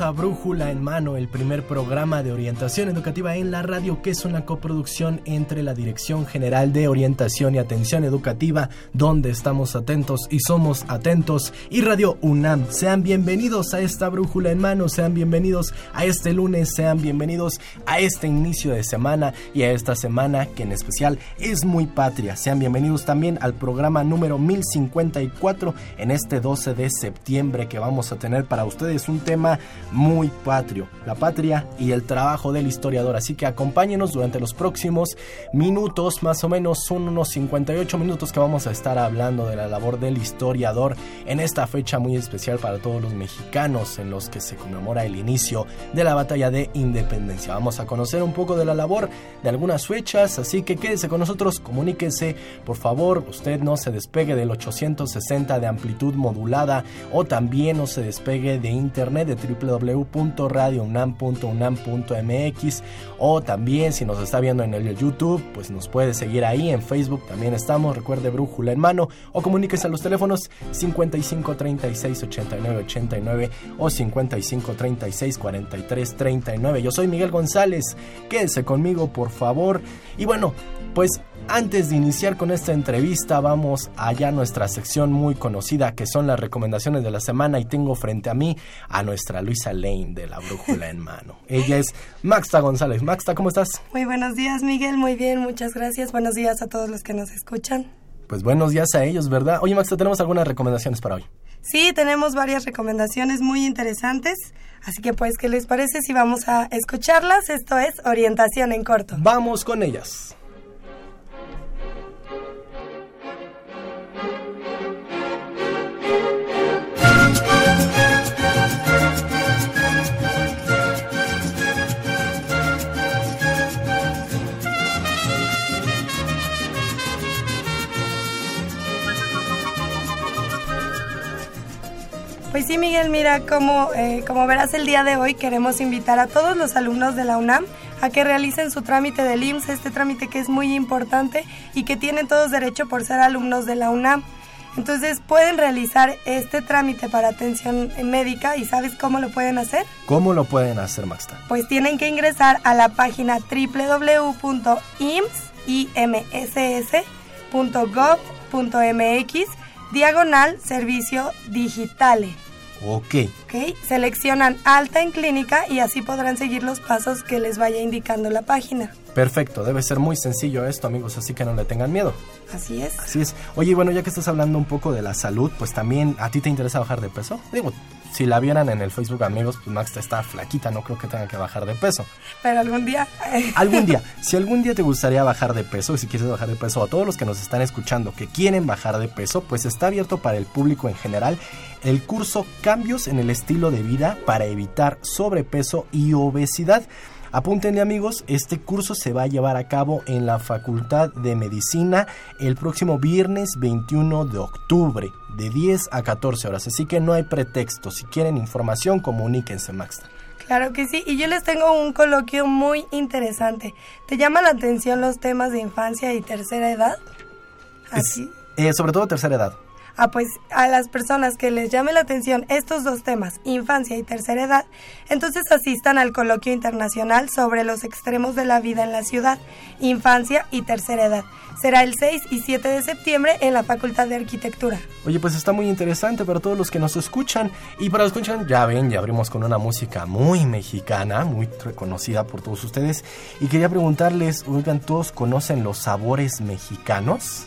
A Brújula en Mano, el primer programa de orientación educativa en la radio, que es una coproducción entre la Dirección General de Orientación y Atención Educativa, donde estamos atentos y somos atentos, y Radio UNAM. Sean bienvenidos a esta Brújula en Mano, sean bienvenidos a este lunes, sean bienvenidos a este inicio de semana y a esta semana que en especial es muy patria. Sean bienvenidos también al programa número 1054 en este 12 de septiembre que vamos a tener para ustedes un tema muy patrio, la patria y el trabajo del historiador. Así que acompáñenos durante los próximos minutos, más o menos son unos 58 minutos que vamos a estar hablando de la labor del historiador en esta fecha muy especial para todos los mexicanos en los que se conmemora el inicio de la batalla de independencia. Vamos a conocer un poco de la labor de algunas fechas, así que quédese con nosotros, comuníquese, por favor, usted no se despegue del 860 de amplitud modulada o también no se despegue de internet de www.radiounam.unam.mx o también si nos está viendo en el YouTube, pues nos puede seguir ahí. En Facebook, también estamos, recuerde brújula en mano. O comuníquese a los teléfonos 55 36 89 89 o 55 36 43 39. Yo soy Miguel González, quédese conmigo por favor. Y bueno, pues antes de iniciar con esta entrevista, vamos allá a nuestra sección muy conocida que son las recomendaciones de la semana y tengo frente a mí a nuestra Luisa Lane de la Brújula en Mano. Ella es Maxta González. Maxta, ¿cómo estás? Muy buenos días, Miguel. Muy bien, muchas gracias. Buenos días a todos los que nos escuchan. Pues buenos días a ellos, ¿verdad? Oye, Maxta, tenemos algunas recomendaciones para hoy. Sí, tenemos varias recomendaciones muy interesantes. Así que pues, ¿qué les parece si vamos a escucharlas? Esto es Orientación en Corto. Vamos con ellas. Pues sí, Miguel, mira, como, eh, como verás el día de hoy queremos invitar a todos los alumnos de la UNAM a que realicen su trámite del IMSS, este trámite que es muy importante y que tienen todos derecho por ser alumnos de la UNAM. Entonces pueden realizar este trámite para atención médica y ¿sabes cómo lo pueden hacer? ¿Cómo lo pueden hacer, Maxta? Pues tienen que ingresar a la página www.ims.gov.mx diagonal servicio digitale. Ok. Ok, seleccionan alta en clínica y así podrán seguir los pasos que les vaya indicando la página. Perfecto, debe ser muy sencillo esto, amigos, así que no le tengan miedo. Así es. Así es. Oye, bueno, ya que estás hablando un poco de la salud, pues también a ti te interesa bajar de peso. Digo, si la vieran en el Facebook, amigos, pues Max está flaquita, no creo que tenga que bajar de peso. Pero algún día. algún día. Si algún día te gustaría bajar de peso, y si quieres bajar de peso, a todos los que nos están escuchando que quieren bajar de peso, pues está abierto para el público en general el curso Cambios en el estilo de vida para evitar sobrepeso y obesidad. Apúntenle amigos, este curso se va a llevar a cabo en la Facultad de Medicina el próximo viernes 21 de octubre de 10 a 14 horas, así que no hay pretexto. Si quieren información, comuníquense, Max. Claro que sí, y yo les tengo un coloquio muy interesante. ¿Te llaman la atención los temas de infancia y tercera edad? Así. Eh, sobre todo tercera edad. Ah, pues a las personas que les llame la atención estos dos temas, infancia y tercera edad, entonces asistan al coloquio internacional sobre los extremos de la vida en la ciudad, infancia y tercera edad. Será el 6 y 7 de septiembre en la Facultad de Arquitectura. Oye, pues está muy interesante para todos los que nos escuchan. Y para los que escuchan, ya ven, ya abrimos con una música muy mexicana, muy reconocida por todos ustedes. Y quería preguntarles, oigan, ¿todos conocen los sabores mexicanos?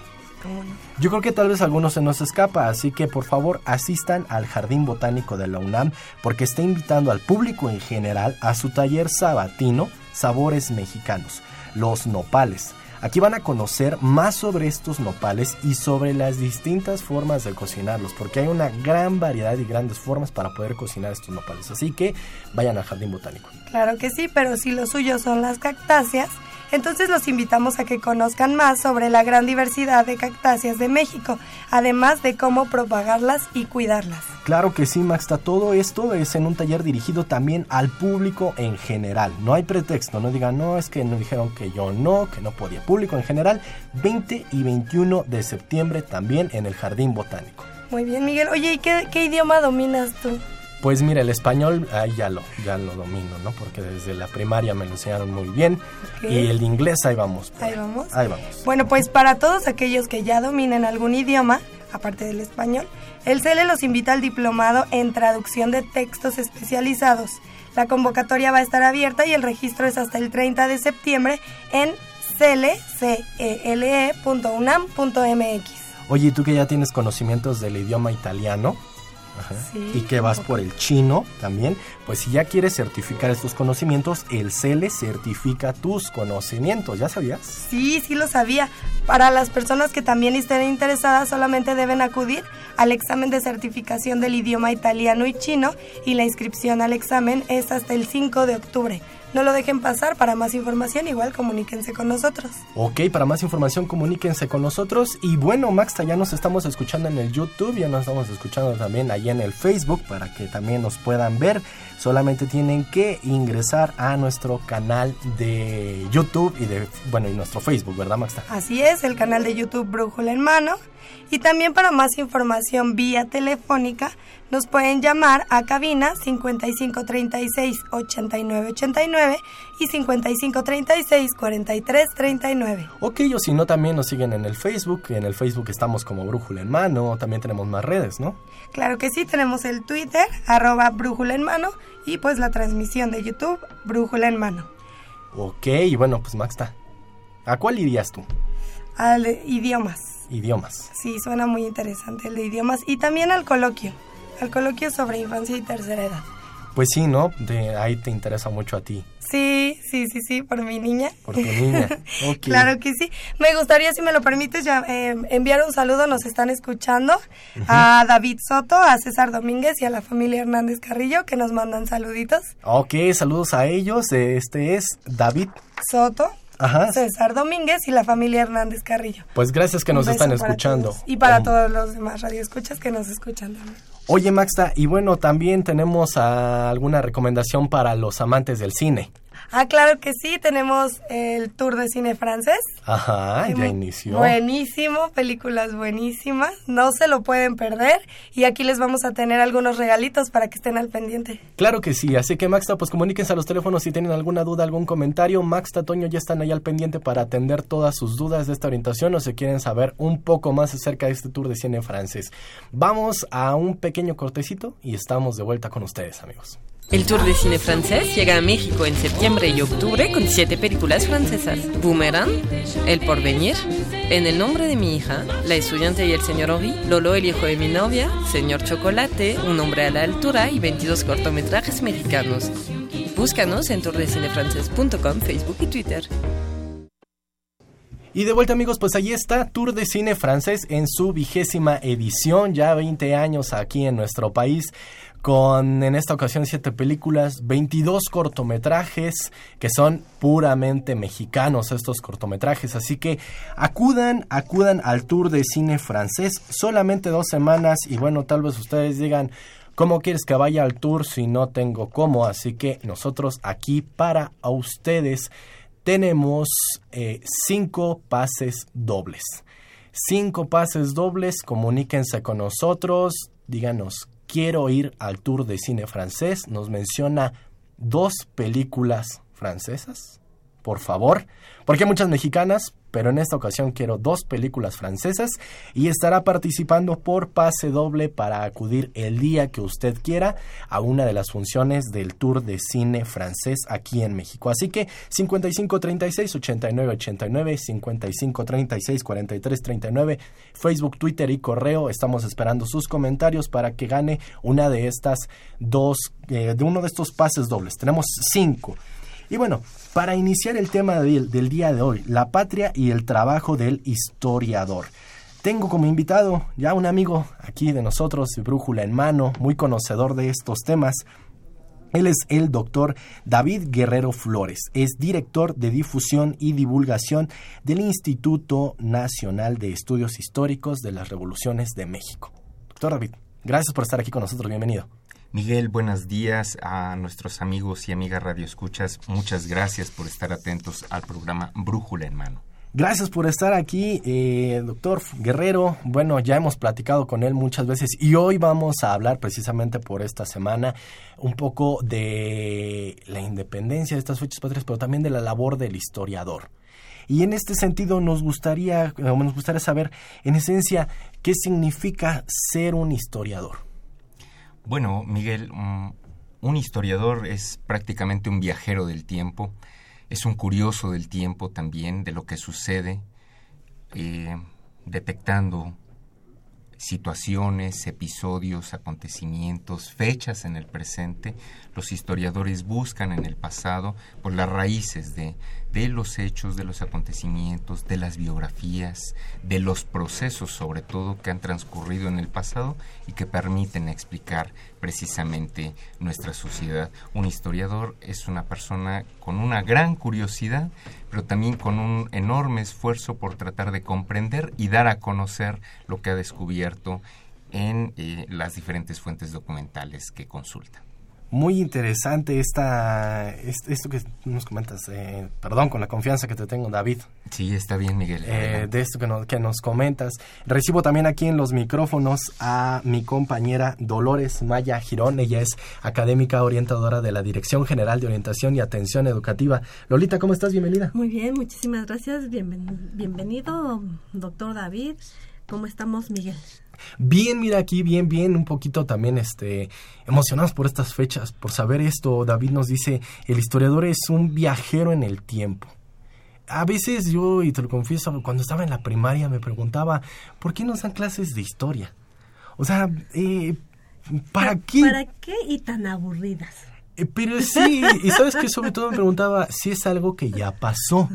Yo creo que tal vez algunos se nos escapa, así que por favor asistan al Jardín Botánico de la UNAM porque está invitando al público en general a su taller sabatino Sabores Mexicanos, los nopales. Aquí van a conocer más sobre estos nopales y sobre las distintas formas de cocinarlos, porque hay una gran variedad y grandes formas para poder cocinar estos nopales. Así que vayan al Jardín Botánico. Claro que sí, pero si lo suyo son las cactáceas, entonces los invitamos a que conozcan más sobre la gran diversidad de cactáceas de México, además de cómo propagarlas y cuidarlas. Claro que sí, Maxta, todo esto es en un taller dirigido también al público en general. No hay pretexto, no digan, no, es que nos dijeron que yo no, que no podía. Público en general, 20 y 21 de septiembre también en el Jardín Botánico. Muy bien, Miguel. Oye, ¿y qué, qué idioma dominas tú? Pues mira, el español ahí ya lo, ya lo domino, ¿no? Porque desde la primaria me lo enseñaron muy bien. Y el inglés ahí vamos. Ahí vamos. Ahí vamos. Bueno, pues para todos aquellos que ya dominen algún idioma, aparte del español, el CELE los invita al diplomado en traducción de textos especializados. La convocatoria va a estar abierta y el registro es hasta el 30 de septiembre en cele.unam.mx. Oye, ¿y tú que ya tienes conocimientos del idioma italiano? Sí, y que vas por el chino también, pues si ya quieres certificar estos conocimientos, el CELE certifica tus conocimientos, ¿ya sabías? Sí, sí lo sabía. Para las personas que también estén interesadas, solamente deben acudir al examen de certificación del idioma italiano y chino y la inscripción al examen es hasta el 5 de octubre. No lo dejen pasar. Para más información, igual comuníquense con nosotros. Ok, para más información comuníquense con nosotros. Y bueno, Maxta, ya nos estamos escuchando en el YouTube, ya nos estamos escuchando también ahí en el Facebook para que también nos puedan ver. Solamente tienen que ingresar a nuestro canal de YouTube y de, bueno, y nuestro Facebook, ¿verdad, Maxta? Así es, el canal de YouTube Brújula en Mano. Y también para más información vía telefónica, nos pueden llamar a cabina 5536-8989 y 5536-4339. Ok, o si no, también nos siguen en el Facebook. En el Facebook estamos como Brújula en Mano. También tenemos más redes, ¿no? Claro que sí, tenemos el Twitter, arroba Brújula en Mano, y pues la transmisión de YouTube, Brújula en Mano. Ok, bueno, pues Maxta, ¿a cuál irías tú? Al de idiomas. Idiomas. Sí, suena muy interesante el de idiomas. Y también al coloquio, al coloquio sobre infancia y tercera edad. Pues sí, ¿no? De ahí te interesa mucho a ti. Sí, sí, sí, sí, por mi niña. Por tu niña. Ok. Claro que sí. Me gustaría, si me lo permites, ya, eh, enviar un saludo. Nos están escuchando a David Soto, a César Domínguez y a la familia Hernández Carrillo que nos mandan saluditos. Ok, saludos a ellos. Este es David. Soto, Ajá. César Domínguez y la familia Hernández Carrillo. Pues gracias que Un nos están escuchando. Y para Um, todos los demás radioescuchas que nos escuchan también. Oye, Maxta, y bueno, también tenemos alguna recomendación para los amantes del cine. Ah, claro que sí, tenemos el tour de cine francés. Ajá, ya inició. Buenísimo, películas buenísimas, no se lo pueden perder y aquí les vamos a tener algunos regalitos para que estén al pendiente. Claro que sí, así que Maxta, pues comuníquense a los teléfonos si tienen alguna duda, algún comentario. Maxta, Toño ya están ahí al pendiente para atender todas sus dudas de esta orientación o si quieren saber un poco más acerca de este tour de cine francés. Vamos a un pequeño cortecito y estamos de vuelta con ustedes, amigos. El Tour de Cine Francés llega a México en septiembre y octubre con siete películas francesas. Boomerang, El Porvenir, En el nombre de mi hija, La estudiante y el señor Ori, Lolo el hijo de mi novia, Señor Chocolate, Un hombre a la altura y 22 cortometrajes mexicanos. Búscanos en tourdecinefrancés.com, Facebook y Twitter. Y de vuelta amigos, pues ahí está Tour de Cine Francés en su vigésima edición, ya 20 años aquí en nuestro país, con en esta ocasión 7 películas, 22 cortometrajes que son puramente mexicanos estos cortometrajes, así que acudan, acudan al Tour de Cine Francés, solamente dos semanas y bueno, tal vez ustedes digan... ¿Cómo quieres que vaya al tour si no tengo cómo? Así que nosotros aquí para a ustedes tenemos eh, cinco pases dobles. cinco pases dobles, comuníquense con nosotros, díganos, quiero ir al tour de cine francés, nos menciona dos películas francesas, por favor, porque hay muchas mexicanas, pero en esta ocasión quiero dos películas francesas y estará participando por pase doble para acudir el día que usted quiera a una de las funciones del Tour de Cine francés aquí en México. Así que 55 36 89 89 55 36 43 39 Facebook, Twitter y correo. Estamos esperando sus comentarios para que gane una de estas dos, eh, de uno de estos pases dobles. Tenemos cinco. Y bueno, para iniciar el tema del, día de hoy, la patria y el trabajo del historiador. Tengo como invitado ya un amigo aquí de nosotros, brújula en mano, muy conocedor de estos temas. Él es el doctor David Guerrero Flores, es director de difusión y divulgación del Instituto Nacional de Estudios Históricos de las Revoluciones de México. Doctor David, gracias por estar aquí con nosotros, bienvenido. Miguel, buenos días a nuestros amigos y amigas radioescuchas. Muchas gracias por estar atentos al programa Brújula en Mano. Gracias por estar aquí, eh, doctor Guerrero. Bueno, ya hemos platicado con él muchas veces y hoy vamos a hablar precisamente por esta semana un poco de la independencia de estas fechas patrias, pero también de la labor del historiador. Y en este sentido nos gustaría, nos gustaría saber, en esencia, qué significa ser un historiador. Bueno, Miguel, un historiador es prácticamente un viajero del tiempo, es un curioso del tiempo también, de lo que sucede, eh, detectando situaciones, episodios, acontecimientos, fechas en el presente. Los historiadores buscan en el pasado por las raíces de, de los hechos, de los acontecimientos, de las biografías, de los procesos sobre todo que han transcurrido en el pasado y que permiten explicar precisamente nuestra sociedad. Un historiador es una persona con una gran curiosidad, pero también con un enorme esfuerzo por tratar de comprender y dar a conocer lo que ha descubierto en eh, las diferentes fuentes documentales que consulta muy interesante esta, esto que nos comentas, eh, perdón, con la confianza que te tengo, David. Sí, está bien, Miguel. Eh, de esto que, que nos comentas. Recibo también aquí en los micrófonos a mi compañera Dolores Maya Girón. Ella es académica orientadora de la Dirección General de Orientación y Atención Educativa. Lolita, ¿cómo estás? Bienvenida. Muy bien, muchísimas gracias. bienvenido, doctor David. ¿Cómo estamos, Miguel? Bien, mira aquí, bien, bien, un poquito también este, emocionados por estas fechas, por saber esto. David nos dice, el historiador es un viajero en el tiempo. A veces yo, y te lo confieso, cuando estaba en la primaria me preguntaba, ¿por qué nos dan clases de historia? O sea, eh, ¿para qué? ¿Para qué y tan aburridas? Eh, pero sí, y sabes que sobre todo me preguntaba si es algo que ya pasó.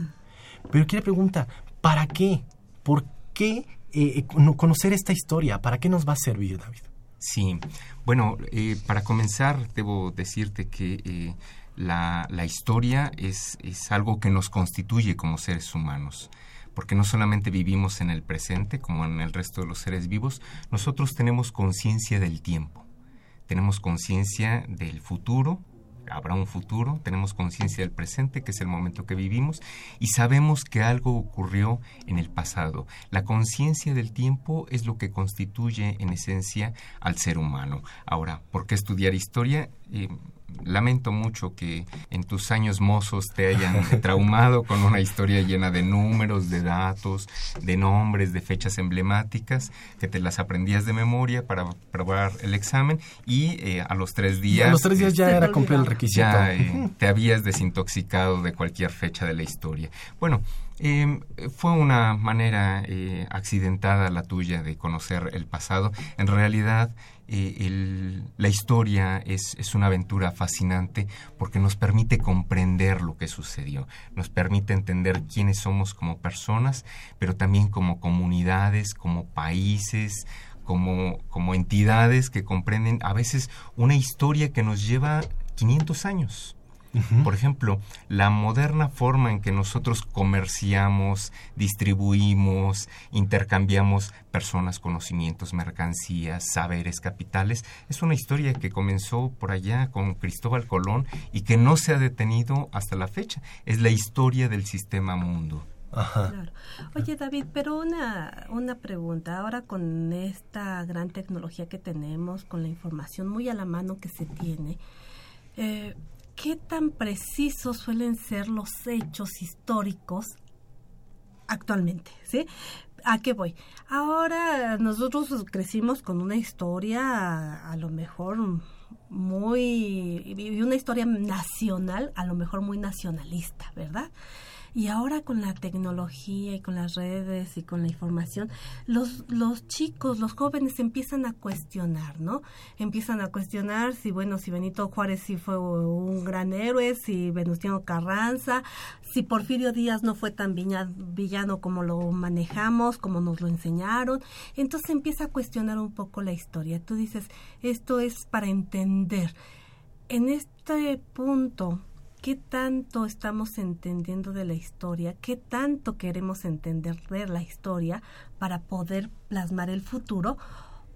Pero quiere pregunta, ¿para qué? ¿Por qué eh, eh conocer esta historia? ¿Para qué nos va a servir, David? Sí, bueno, eh, para comenzar debo decirte que eh, la, la, historia es, es algo que nos constituye como seres humanos porque no solamente vivimos en el presente como en el resto de los seres vivos, nosotros tenemos conciencia del tiempo, tenemos conciencia del futuro, habrá un futuro, tenemos conciencia del presente, que es el momento que vivimos, y sabemos que algo ocurrió en el pasado. La conciencia del tiempo es lo que constituye en esencia al ser humano. Ahora, ¿por qué estudiar historia? Eh, lamento mucho que en tus años mozos te hayan traumado con una historia llena de números, de datos, de nombres, de fechas emblemáticas, que te las aprendías de memoria para probar el examen y eh, a los tres días... a los tres días ya era cumplido el requisito. Ya eh, te habías desintoxicado de cualquier fecha de la historia. Bueno, eh, fue una manera eh, accidentada la tuya de conocer el pasado. En realidad, eh, la historia es, es, una aventura fascinante porque nos permite comprender lo que sucedió, nos permite entender quiénes somos como personas, pero también como comunidades, como países, como, como entidades que comprenden a veces una historia que nos lleva 500 años. Por ejemplo, la moderna forma en que nosotros comerciamos, distribuimos, intercambiamos personas, conocimientos, mercancías, saberes, capitales, es una historia que comenzó por allá con Cristóbal Colón y que no se ha detenido hasta la fecha. Es la historia del sistema mundo. Claro. Oye, David, pero una, una pregunta. Ahora con esta gran tecnología que tenemos, con la información muy a la mano que se tiene, eh, ¿qué tan precisos suelen ser los hechos históricos actualmente? ¿Sí? ¿A qué voy? Ahora nosotros crecimos con una historia a lo mejor muy, una historia nacional, a lo mejor muy nacionalista, ¿verdad? Y ahora con la tecnología y con las redes y con la información, los, los chicos, los jóvenes empiezan a cuestionar, ¿no? Empiezan a cuestionar si, bueno, si Benito Juárez sí fue un gran héroe, si Venustiano Carranza, si Porfirio Díaz no fue tan villano como lo manejamos, como nos lo enseñaron. Entonces empieza a cuestionar un poco la historia. Tú dices, esto es para entender. En este punto, qué tanto estamos entendiendo de la historia, qué tanto queremos entender de la historia para poder plasmar el futuro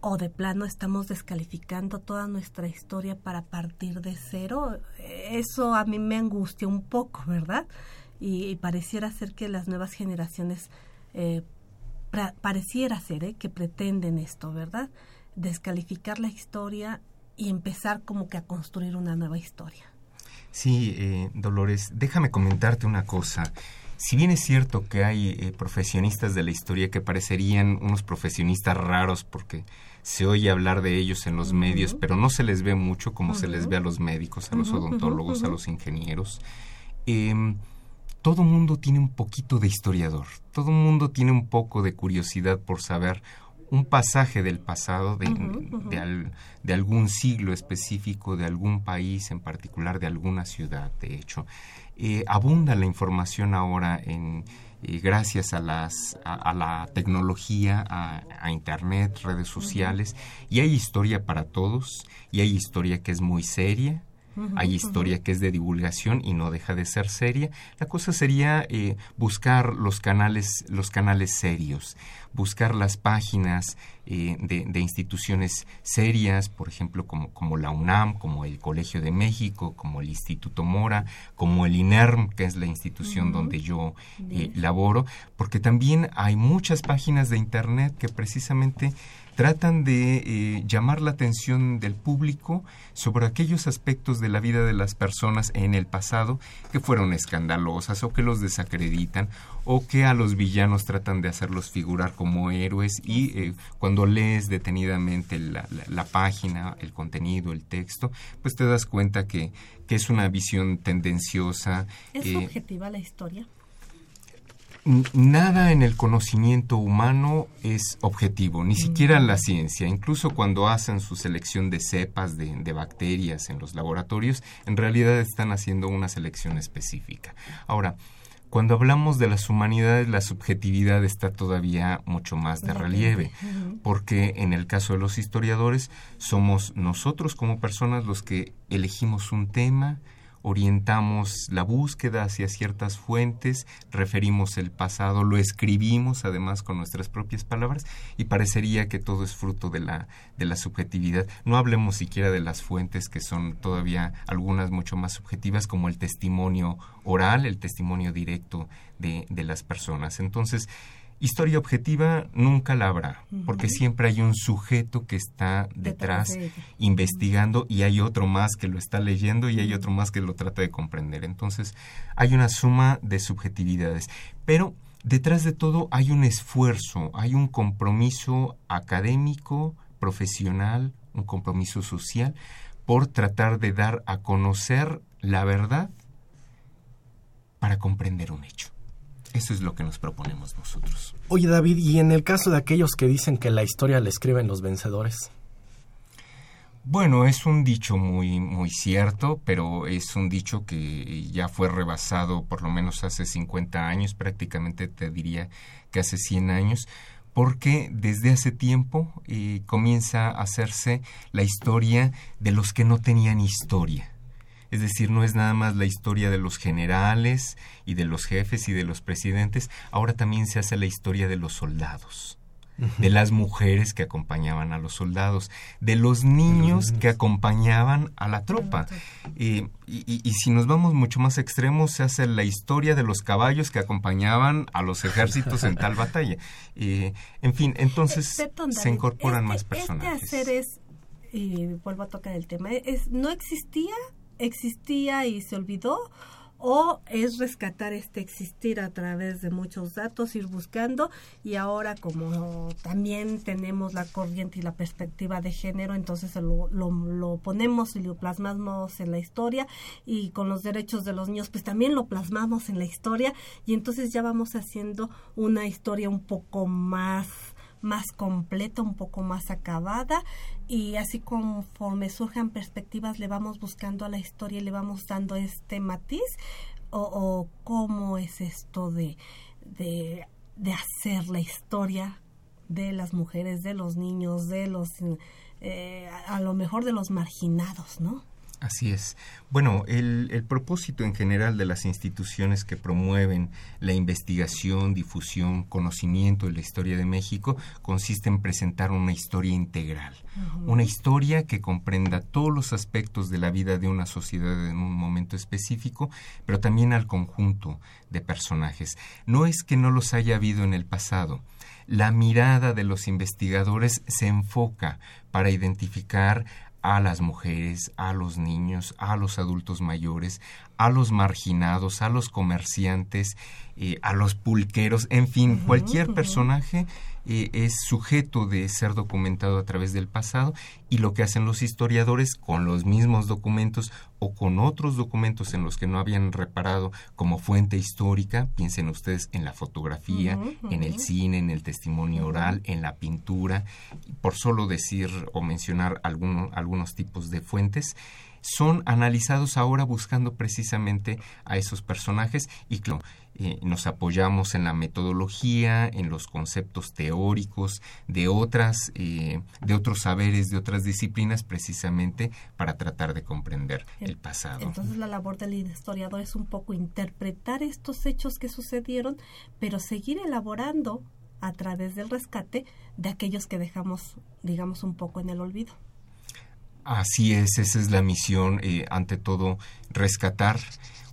o de plano estamos descalificando toda nuestra historia para partir de cero. Eso a mí me angustia un poco, ¿verdad? Y, pareciera ser que las nuevas generaciones, eh, pareciera ser ¿eh? que pretenden esto, ¿verdad? Descalificar la historia y empezar como que a construir una nueva historia. Sí, eh, Dolores, déjame comentarte una cosa. Si bien es cierto que hay eh, profesionistas de la historia que parecerían unos profesionistas raros porque se oye hablar de ellos en los medios, pero no se les ve mucho como se les ve a los médicos, a los odontólogos, a los ingenieros. Eh, todo mundo tiene un poquito de historiador, todo mundo tiene un poco de curiosidad por saber un pasaje del pasado, de, de, algún siglo específico, de algún país en particular, de alguna ciudad, de hecho. Eh, abunda la información ahora en, eh, gracias a, las, a, la tecnología, a, a, Internet, redes sociales, y hay historia para todos, y hay historia que es muy seria, hay historia que es de divulgación y no deja de ser seria. La cosa sería eh, buscar los canales, los canales serios, buscar las páginas eh, de, instituciones serias, por ejemplo, como, como la UNAM, como el Colegio de México, como el Instituto Mora, como el INERM, que es la institución donde yo eh, laboro, porque también hay muchas páginas de Internet que precisamente tratan de eh, llamar la atención del público sobre aquellos aspectos de la vida de las personas en el pasado que fueron escandalosas o que los desacreditan o que a los villanos tratan de hacerlos figurar como héroes y eh, cuando lees detenidamente la, página, el contenido, el texto, pues te das cuenta que, que es una visión tendenciosa. ¿Es eh, objetiva la historia? Nada en el conocimiento humano es objetivo, ni siquiera la ciencia. Incluso cuando hacen su selección de cepas de, bacterias en los laboratorios, en realidad están haciendo una selección específica. Ahora, cuando hablamos de las humanidades, la subjetividad está todavía mucho más de relieve, porque en el caso de los historiadores, somos nosotros como personas los que elegimos un tema, orientamos la búsqueda hacia ciertas fuentes, referimos el pasado, lo escribimos además con nuestras propias palabras y parecería que todo es fruto de la, de la subjetividad. No hablemos siquiera de las fuentes que son todavía algunas mucho más subjetivas como el testimonio oral, el testimonio directo de, de las personas. Entonces, Historia objetiva nunca la habrá, porque siempre hay un sujeto que está detrás investigando y hay otro más que lo está leyendo y hay otro más que lo trata de comprender. Entonces hay una suma de subjetividades, pero detrás de todo hay un esfuerzo, hay un compromiso académico, profesional, un compromiso social por tratar de dar a conocer la verdad para comprender un hecho. Eso es lo que nos proponemos nosotros. Oye David, ¿y en el caso de aquellos que dicen que la historia la escriben los vencedores? Bueno, es un dicho muy, muy cierto, pero es un dicho que ya fue rebasado por lo menos hace 50 años, prácticamente te diría que hace 100 años, porque desde hace tiempo eh, comienza a hacerse la historia de los que no tenían historia es decir, no es nada más la historia de los generales y de los jefes y de los presidentes, ahora también se hace la historia de los soldados. de las mujeres que acompañaban a los soldados, de los niños que acompañaban a la tropa. y, si nos vamos mucho más extremos, se hace la historia de los caballos que acompañaban a los ejércitos en tal batalla. en fin, entonces eh, se incorporan este, más personajes. Este hacer es, y vuelvo a tocar el tema, es, no existía, existía y se olvidó o es rescatar este existir a través de muchos datos, ir buscando y ahora como también tenemos la corriente y la perspectiva de género, entonces lo, lo, ponemos y lo plasmamos en la historia y con los derechos de los niños pues también lo plasmamos en la historia y entonces ya vamos haciendo una historia un poco más más completa, un poco más acabada y así conforme surjan perspectivas le vamos buscando a la historia y le vamos dando este matiz o, cómo es esto de, de, de, hacer la historia de las mujeres, de los niños, de los, eh, a lo mejor de los marginados, ¿no? Así es. Bueno, el, propósito en general de las instituciones que promueven la investigación, difusión, conocimiento de la historia de México consiste en presentar una historia integral, una historia que comprenda todos los aspectos de la vida de una sociedad en un momento específico, pero también al conjunto de personajes. No es que no los haya habido en el pasado, la mirada de los investigadores se enfoca para identificar a las mujeres, a los niños, a los adultos mayores, a los marginados, a los comerciantes, eh, a los pulqueros, en fin, cualquier personaje eh, es sujeto de ser documentado a través del pasado y lo que hacen los historiadores con los mismos documentos o con otros documentos en los que no habían reparado como fuente histórica, piensen ustedes en la fotografía, en el cine, en el testimonio oral, en la pintura, por solo decir o mencionar algunos tipos de fuentes, son analizados ahora buscando precisamente a esos personajes y claro, eh, nos apoyamos en la metodología, en los conceptos teóricos de otras, eh, de otros saberes, de otras disciplinas, precisamente para tratar de comprender el pasado. Entonces la labor del historiador es un poco interpretar estos hechos que sucedieron, pero seguir elaborando a través del rescate de aquellos que dejamos, digamos, un poco en el olvido. Así es, esa es la misión, eh, ante todo, rescatar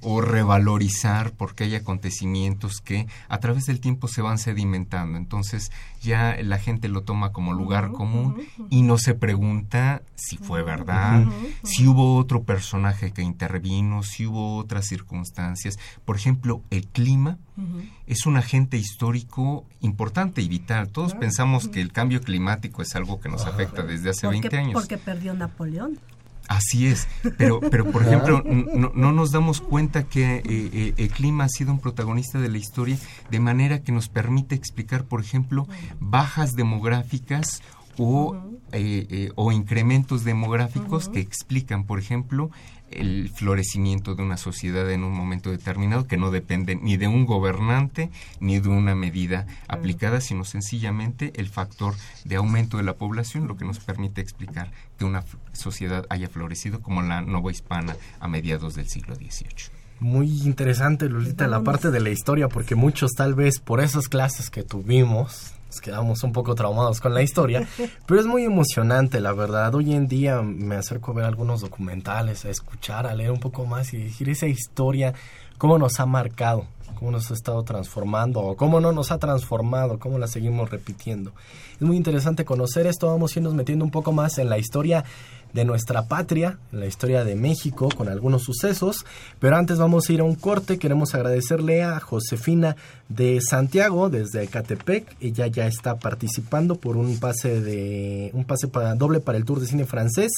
o revalorizar porque hay acontecimientos que a través del tiempo se van sedimentando. Entonces ya la gente lo toma como lugar común y no se pregunta si fue verdad, si hubo otro personaje que intervino, si hubo otras circunstancias. Por ejemplo, el clima es un agente histórico importante y vital. Todos pensamos que el cambio climático es algo que nos afecta desde hace 20 años. Porque perdió Napoleón. Así es, pero, pero por ejemplo, no, nos damos cuenta que eh, eh, el clima ha sido un protagonista de la historia de manera que nos permite explicar, por ejemplo, bajas demográficas o, eh, o incrementos demográficos que explican, por ejemplo, el florecimiento de una sociedad en un momento determinado que no depende ni de un gobernante ni de una medida aplicada, sino sencillamente el factor de aumento de la población, lo que nos permite explicar que una sociedad haya florecido como la hispana a mediados del siglo XVIII. Muy interesante, Lolita, la parte de la historia, porque muchos tal vez por esas clases que tuvimos quedamos un poco traumados con la historia, pero es muy emocionante, la verdad. Hoy en día me acerco a ver algunos documentales, a escuchar, a leer un poco más y decir esa historia, cómo nos ha marcado, cómo nos ha estado transformando o cómo no nos ha transformado, cómo la seguimos repitiendo. Es muy interesante conocer esto, vamos a irnos metiendo un poco más en la historia de nuestra patria, en la historia de México, con algunos sucesos. Pero antes vamos a ir a un corte. Queremos agradecerle a Josefina de Santiago, desde Ecatepec. Ella ya está participando por un pase de un pase para, doble para el Tour de Cine francés.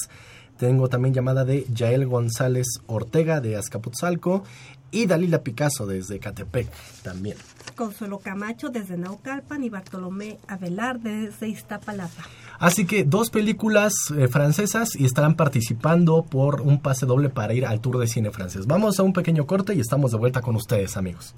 Tengo también llamada de Yael González Ortega de Azcapotzalco y Dalila Picasso desde Catepec también. Consuelo Camacho desde Naucalpan y Bartolomé Avelar desde Iztapalapa. Así que dos películas eh, francesas y estarán participando por un pase doble para ir al Tour de Cine francés. Vamos a un pequeño corte y estamos de vuelta con ustedes, amigos.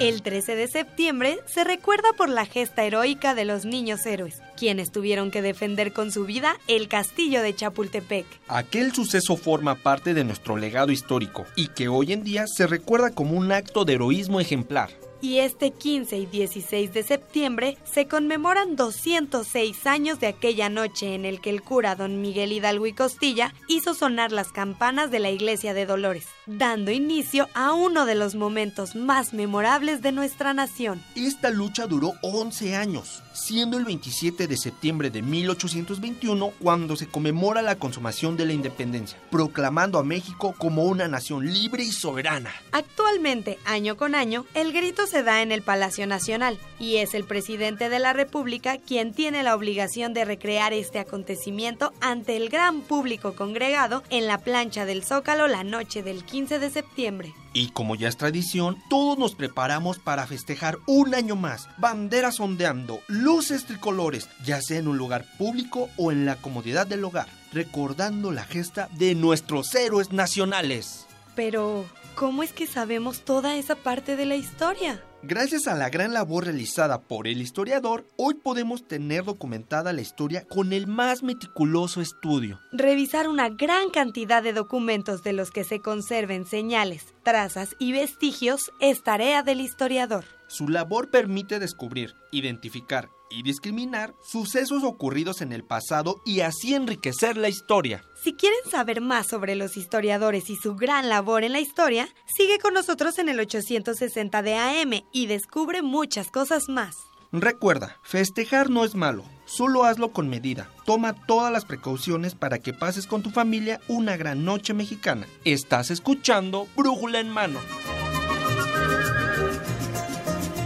El 13 de septiembre se recuerda por la gesta heroica de los niños héroes, quienes tuvieron que defender con su vida el castillo de Chapultepec. Aquel suceso forma parte de nuestro legado histórico y que hoy en día se recuerda como un acto de heroísmo ejemplar y este 15 y 16 de septiembre se conmemoran 206 años de aquella noche en el que el cura don Miguel Hidalgo y Costilla hizo sonar las campanas de la iglesia de Dolores, dando inicio a uno de los momentos más memorables de nuestra nación. Esta lucha duró 11 años, siendo el 27 de septiembre de 1821 cuando se conmemora la consumación de la independencia, proclamando a México como una nación libre y soberana. Actualmente, año con año, el grito se da en el Palacio Nacional y es el presidente de la República quien tiene la obligación de recrear este acontecimiento ante el gran público congregado en la plancha del Zócalo la noche del 15 de septiembre. Y como ya es tradición, todos nos preparamos para festejar un año más, banderas ondeando, luces tricolores, ya sea en un lugar público o en la comodidad del hogar, recordando la gesta de nuestros héroes nacionales. Pero, ¿cómo es que sabemos toda esa parte de la historia? Gracias a la gran labor realizada por el historiador, hoy podemos tener documentada la historia con el más meticuloso estudio. Revisar una gran cantidad de documentos de los que se conserven señales, trazas y vestigios es tarea del historiador. Su labor permite descubrir, identificar y discriminar sucesos ocurridos en el pasado y así enriquecer la historia. Si quieren saber más sobre los historiadores y su gran labor en la historia, sigue con nosotros en el 860 de AM y descubre muchas cosas más. Recuerda, festejar no es malo, solo hazlo con medida. Toma todas las precauciones para que pases con tu familia una gran noche mexicana. Estás escuchando Brújula en mano.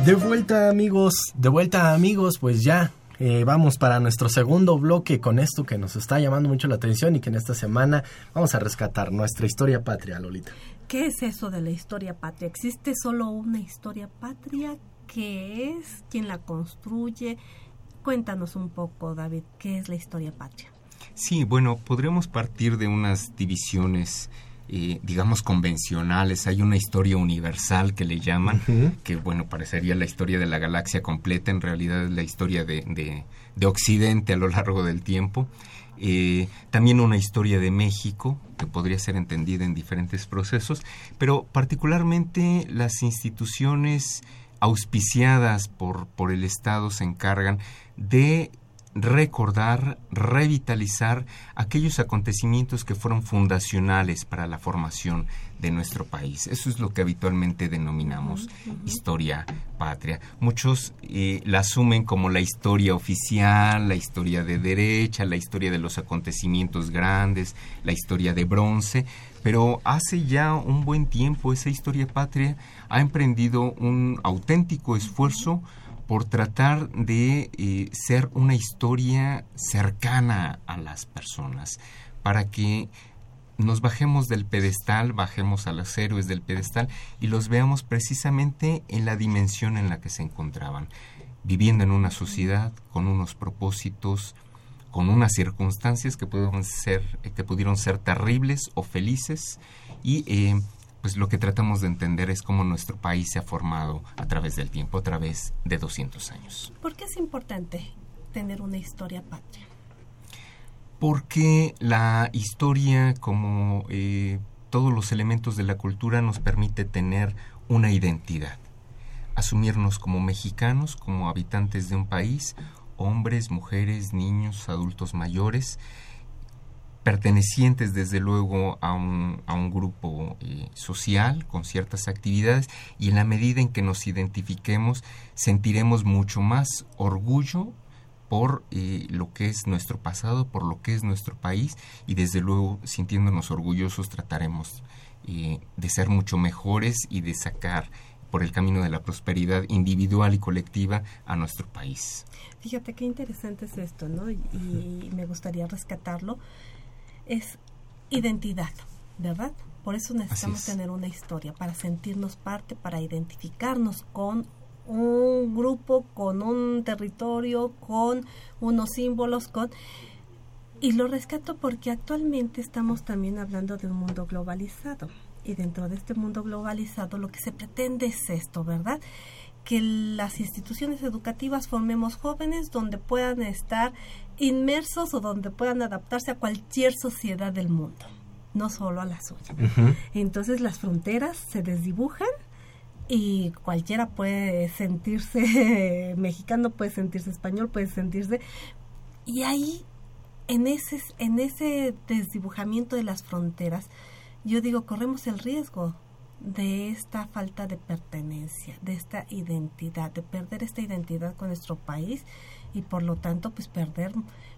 De vuelta amigos, de vuelta amigos, pues ya eh, vamos para nuestro segundo bloque con esto que nos está llamando mucho la atención y que en esta semana vamos a rescatar nuestra historia patria, Lolita. ¿Qué es eso de la historia patria? ¿Existe solo una historia patria? ¿Qué es? ¿Quién la construye? Cuéntanos un poco, David, ¿qué es la historia patria? Sí, bueno, podremos partir de unas divisiones eh, digamos, convencionales. Hay una historia universal que le llaman, que, bueno, parecería la historia de la galaxia completa, en realidad es la historia de, de, Occidente a lo largo del tiempo. Eh, también una historia de México, que podría ser entendida en diferentes procesos, pero particularmente las instituciones auspiciadas por, por el Estado se encargan de recordar, revitalizar aquellos acontecimientos que fueron fundacionales para la formación de nuestro país. Eso es lo que habitualmente denominamos historia patria. Muchos eh, la asumen como la historia oficial, la historia de derecha, la historia de los acontecimientos grandes, la historia de bronce, pero hace ya un buen tiempo esa historia patria ha emprendido un auténtico esfuerzo por tratar de eh, ser una historia cercana a las personas, para que nos bajemos del pedestal, bajemos a los héroes del pedestal y los veamos precisamente en la dimensión en la que se encontraban, viviendo en una sociedad con unos propósitos, con unas circunstancias que pudieron ser, que pudieron ser terribles o felices y eh, pues lo que tratamos de entender es cómo nuestro país se ha formado a través del tiempo, a través de 200 años. ¿Por qué es importante tener una historia patria? Porque la historia, como eh, todos los elementos de la cultura, nos permite tener una identidad, asumirnos como mexicanos, como habitantes de un país, hombres, mujeres, niños, adultos mayores, pertenecientes desde luego a un, a un grupo eh, social con ciertas actividades y en la medida en que nos identifiquemos sentiremos mucho más orgullo por eh, lo que es nuestro pasado, por lo que es nuestro país y desde luego sintiéndonos orgullosos trataremos eh, de ser mucho mejores y de sacar por el camino de la prosperidad individual y colectiva a nuestro país. Fíjate qué interesante es esto, ¿no? y me gustaría rescatarlo es identidad, ¿verdad? Por eso necesitamos tener una historia, para sentirnos parte, para identificarnos con un grupo, con un territorio, con unos símbolos, con... Y lo rescato porque actualmente estamos también hablando de un mundo globalizado. Y dentro de este mundo globalizado lo que se pretende es esto, ¿verdad? Que las instituciones educativas formemos jóvenes donde puedan estar inmersos o donde puedan adaptarse a cualquier sociedad del mundo, no solo a la suya. Entonces las fronteras se desdibujan y cualquiera puede sentirse mexicano, puede sentirse español, puede sentirse... Y ahí, en ese, en ese desdibujamiento de las fronteras, yo digo, corremos el riesgo de esta falta de pertenencia, de esta identidad, de perder esta identidad con nuestro país y por lo tanto pues perder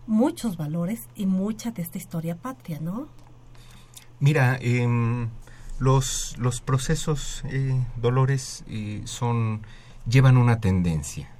muchos valores y mucha de esta historia patria, ¿no? Mira, eh, los, los procesos, eh, Dolores, eh, son, llevan una tendencia.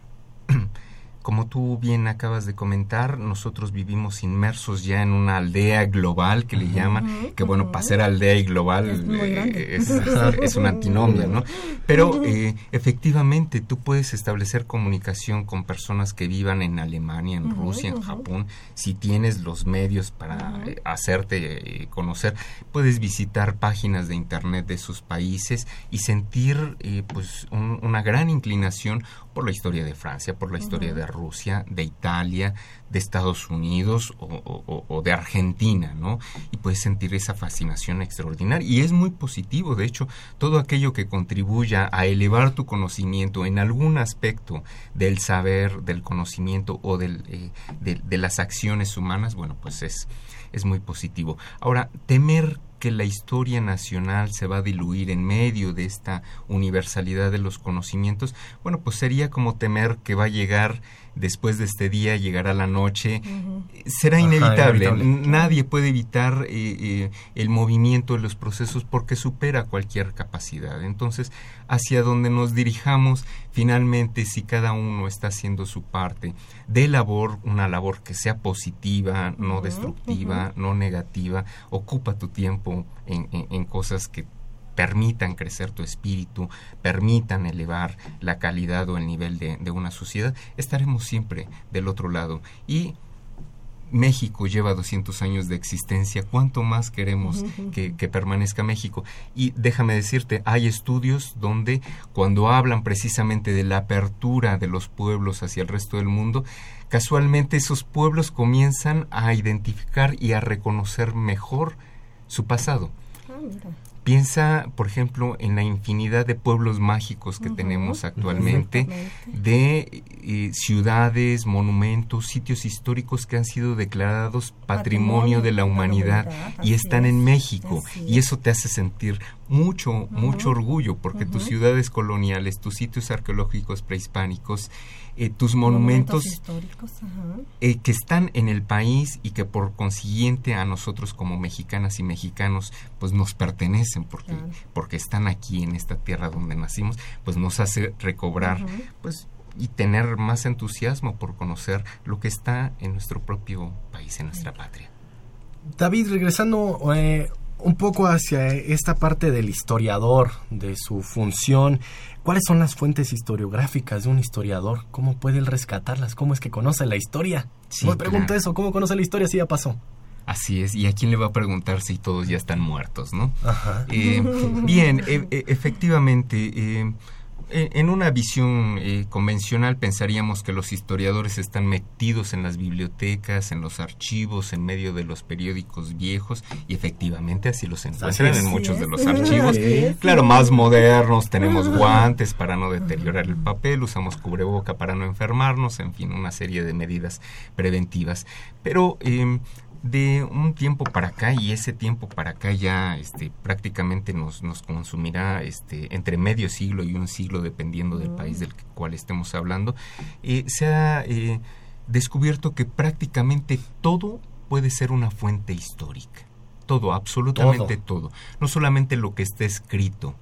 Como tú bien acabas de comentar, nosotros vivimos inmersos ya en una aldea global que le llaman, que bueno, para ser aldea y global es, eh, una antinomia, ¿no? Pero eh, efectivamente tú puedes establecer comunicación con personas que vivan en Alemania, en Rusia, en Japón, si tienes los medios para eh, hacerte conocer, puedes visitar páginas de internet de sus países y sentir pues una gran inclinación por la historia de Francia, por la historia de Rusia, de Italia, de Estados Unidos o, de Argentina, ¿no? Y puedes sentir esa fascinación extraordinaria. Y es muy positivo, de hecho, todo aquello que contribuya a elevar tu conocimiento en algún aspecto del saber, del conocimiento o del, eh, de, de, las acciones humanas, bueno, pues es, es muy positivo. Ahora, temer que la historia nacional se va a diluir en medio de esta universalidad de los conocimientos, bueno, pues sería como temer que va a llegar después de este día, llegará la noche, será inevitable. Nadie puede evitar eh, eh, el movimiento de los procesos porque supera cualquier capacidad. Entonces, hacia donde nos dirijamos, finalmente, si cada uno está haciendo su parte de labor, una labor que sea positiva, no destructiva, no negativa, ocupa tu tiempo en cosas que permitan crecer tu espíritu, permitan elevar la calidad o el nivel de, una sociedad, estaremos siempre del otro lado. Y México lleva 200 años de existencia, ¿cuánto más queremos que, que, permanezca México? Y déjame decirte, hay estudios donde cuando hablan precisamente de la apertura de los pueblos hacia el resto del mundo, casualmente esos pueblos comienzan a identificar y a reconocer mejor su pasado. Ah, Piensa, por ejemplo, en la infinidad de pueblos mágicos que tenemos actualmente, de eh, ciudades, monumentos, sitios históricos que han sido declarados patrimonio, de la humanidad, y están en México. Y eso te hace sentir mucho, mucho orgullo, porque tus ciudades coloniales, tus sitios arqueológicos prehispánicos, eh, tus monumentos, históricos, eh, que están en el país y que por consiguiente a nosotros como mexicanas y mexicanos pues nos pertenecen porque porque están aquí en esta tierra donde nacimos pues nos hace recobrar pues y tener más entusiasmo por conocer lo que está en nuestro propio país en nuestra patria. David regresando eh, un poco hacia esta parte del historiador, de su función. ¿Cuáles son las fuentes historiográficas de un historiador? ¿Cómo puede él rescatarlas? ¿Cómo es que conoce la historia? Sí, Me pregunto eso, ¿cómo conoce la historia si ya pasó? Así es, ¿y a quién le va a preguntar si todos ya están muertos, no? Ajá. Eh, bien, e, e, efectivamente, eh, en una visión eh, convencional pensaríamos que los historiadores están metidos en las bibliotecas, en los archivos, en medio de los periódicos viejos y efectivamente así los encuentran en muchos de los archivos. Claro, más modernos, tenemos guantes para no deteriorar el papel, usamos cubreboca para no enfermarnos, en fin, una serie de medidas preventivas. Pero eh, de un tiempo para acá y ese tiempo para acá ya este prácticamente nos, nos consumirá este entre medio siglo y un siglo dependiendo del país del cual estemos hablando eh, se ha eh, descubierto que prácticamente todo puede ser una fuente histórica. Todo absolutamente todo. No solamente lo que está escrito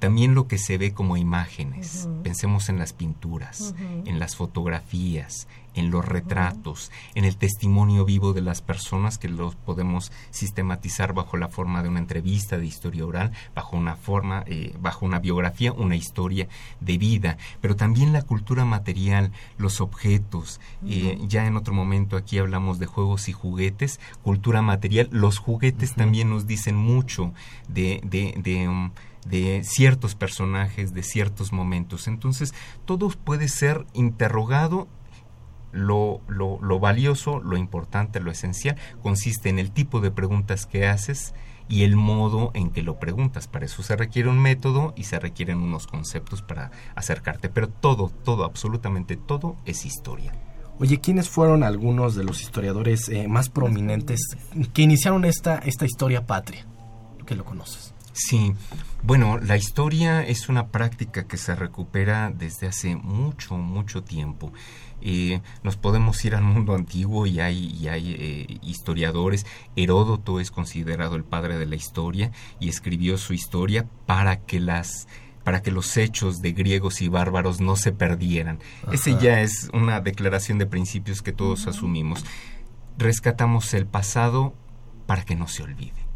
también lo que se ve como imágenes. Pensemos en las pinturas, en las fotografías, en los retratos, en el testimonio vivo de las personas que los podemos sistematizar bajo la forma de una entrevista de historia oral, bajo una forma, eh, bajo una biografía, una historia de vida, pero también la cultura material, los objetos. Eh, ya en otro momento aquí hablamos de juegos y juguetes, cultura material. Los juguetes también nos dicen mucho de, de, de um, de ciertos personajes, de ciertos momentos. Entonces, todo puede ser interrogado. Lo, lo, valioso, lo importante, lo esencial, consiste en el tipo de preguntas que haces y el modo en que lo preguntas. Para eso se requiere un método y se requieren unos conceptos para acercarte. Pero todo, todo, absolutamente todo es historia. Oye, ¿quiénes fueron algunos de los historiadores eh, más prominentes que iniciaron esta, esta historia patria? Que lo conoces. Sí, bueno, la historia es una práctica que se recupera desde hace mucho, mucho tiempo. Eh, nos podemos ir al mundo antiguo y hay, hay eh, historiadores. Heródoto es considerado el padre de la historia y escribió su historia para que las para que los hechos de griegos y bárbaros no se perdieran. Ese ya es una declaración de principios que todos asumimos. Rescatamos el pasado para que no se olvide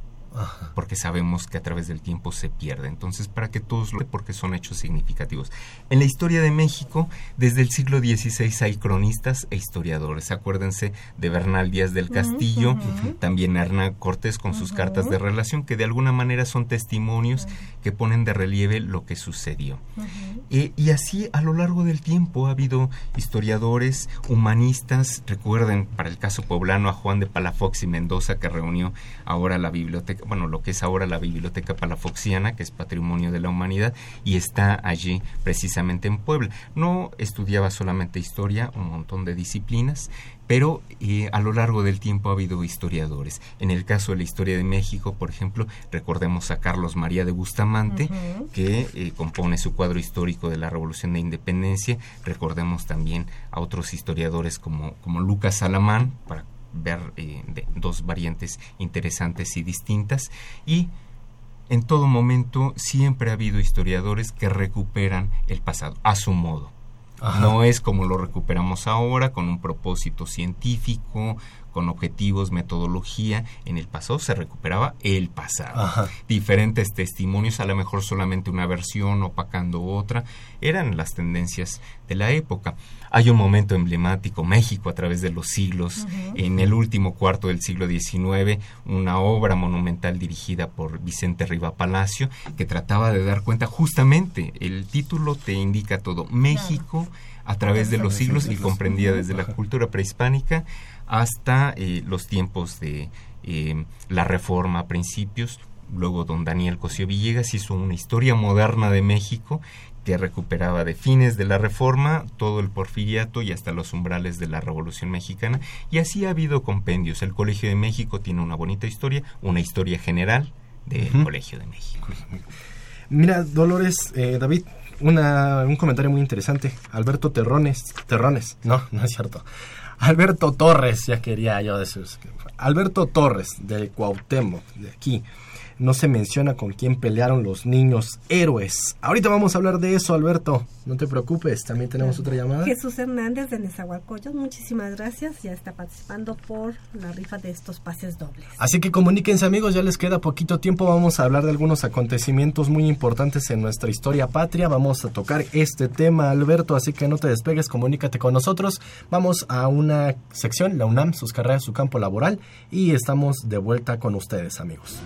porque sabemos que a través del tiempo se pierde. Entonces, para que todos lo porque son hechos significativos. En la historia de México, desde el siglo XVI hay cronistas e historiadores. Acuérdense de Bernal Díaz del Castillo, también Hernán Cortés con sus cartas de relación, que de alguna manera son testimonios que ponen de relieve lo que sucedió. Eh, y así a lo largo del tiempo ha habido historiadores, humanistas, recuerden para el caso poblano a Juan de Palafox y Mendoza que reunió ahora la biblioteca bueno, lo que es ahora la Biblioteca Palafoxiana, que es Patrimonio de la Humanidad, y está allí precisamente en Puebla. No estudiaba solamente historia, un montón de disciplinas, pero eh, a lo largo del tiempo ha habido historiadores. En el caso de la historia de México, por ejemplo, recordemos a Carlos María de Bustamante, que eh, compone su cuadro histórico de la Revolución de Independencia. Recordemos también a otros historiadores como, como Lucas Salamán, para ver eh, de dos variantes interesantes y distintas y en todo momento siempre ha habido historiadores que recuperan el pasado a su modo. No es como lo recuperamos ahora, con un propósito científico, con objetivos, metodología. En el pasado se recuperaba el pasado. Diferentes testimonios, a lo mejor solamente una versión opacando otra, eran las tendencias de la época. Hay un momento emblemático, México a través de los siglos, en el último cuarto del siglo XIX, una obra monumental dirigida por Vicente Riva Palacio, que trataba de dar cuenta justamente, el título te indica todo, México a través de los siglos y comprendía desde la cultura prehispánica hasta eh, los tiempos de eh, la reforma a principios. Luego don Daniel Cosío Villegas hizo una historia moderna de México que recuperaba de fines de la Reforma todo el porfiriato y hasta los umbrales de la Revolución Mexicana. Y así ha habido compendios. El Colegio de México tiene una bonita historia, una historia general del Colegio de México. Mira, Dolores, eh, David, una, un comentario muy interesante. Alberto Terrones, Terrones, no, no es cierto. Alberto Torres, ya quería yo decir. Alberto Torres, de Cuauhtémoc, de aquí no se menciona con quién pelearon los niños héroes. Ahorita vamos a hablar de eso, Alberto. No te preocupes, también tenemos otra llamada. Jesús Hernández de Nezahualcóyotl, muchísimas gracias. Ya está participando por la rifa de estos pases dobles. Así que comuníquense, amigos, ya les queda poquito tiempo. Vamos a hablar de algunos acontecimientos muy importantes en nuestra historia patria. Vamos a tocar este tema, Alberto, así que no te despegues, comunícate con nosotros. Vamos a una sección, la UNAM, sus carreras, su campo laboral, y estamos de vuelta con ustedes, amigos.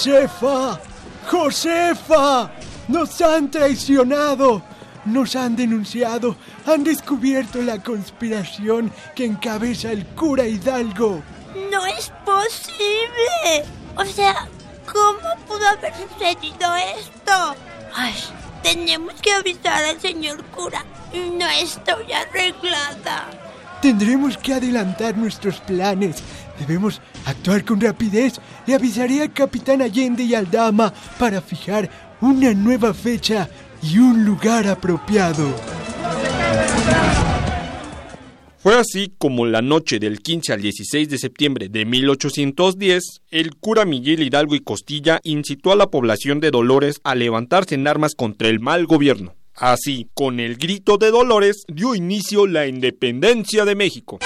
Josefa, Josefa, nos han traicionado, nos han denunciado, han descubierto la conspiración que encabeza el cura Hidalgo. No es posible. O sea, ¿cómo pudo haber sucedido esto? Ay, tenemos que avisar al señor cura. No estoy arreglada. Tendremos que adelantar nuestros planes. Debemos actuar con rapidez y avisaré al capitán Allende y al dama para fijar una nueva fecha y un lugar apropiado. Fue así como la noche del 15 al 16 de septiembre de 1810, el cura Miguel Hidalgo y Costilla incitó a la población de Dolores a levantarse en armas contra el mal gobierno. Así, con el grito de Dolores, dio inicio la independencia de México.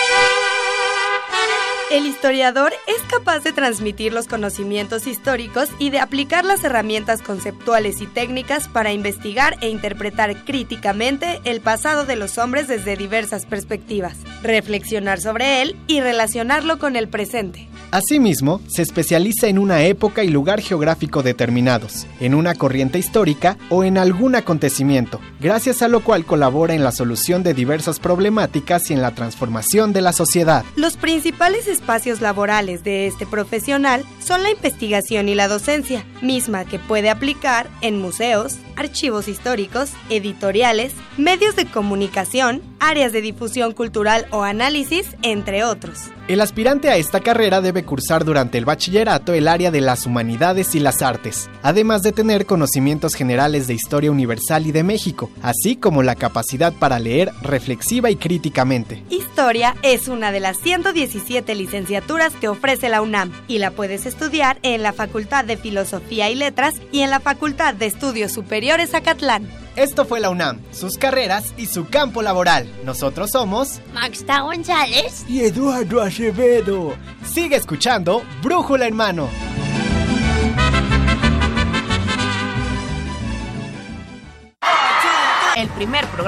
El historiador es capaz de transmitir los conocimientos históricos y de aplicar las herramientas conceptuales y técnicas para investigar e interpretar críticamente el pasado de los hombres desde diversas perspectivas, reflexionar sobre él y relacionarlo con el presente. Asimismo, se especializa en una época y lugar geográfico determinados, en una corriente histórica o en algún acontecimiento, gracias a lo cual colabora en la solución de diversas problemáticas y en la transformación de la sociedad. Los principales espacios laborales de este profesional son la investigación y la docencia, misma que puede aplicar en museos, archivos históricos, editoriales, medios de comunicación, áreas de difusión cultural o análisis, entre otros. El aspirante a esta carrera debe cursar durante el bachillerato el área de las humanidades y las artes, además de tener conocimientos generales de historia universal y de México, así como la capacidad para leer reflexiva y críticamente. Historia es una de las 117 licenciaturas que ofrece la UNAM y la puedes estudiar en la Facultad de Filosofía y Letras y en la Facultad de Estudios Superiores Acatlán. Esto fue la UNAM, sus carreras y su campo laboral. Nosotros somos Maxta González y Eduardo Acevedo. Sigue escuchando Brújula en mano.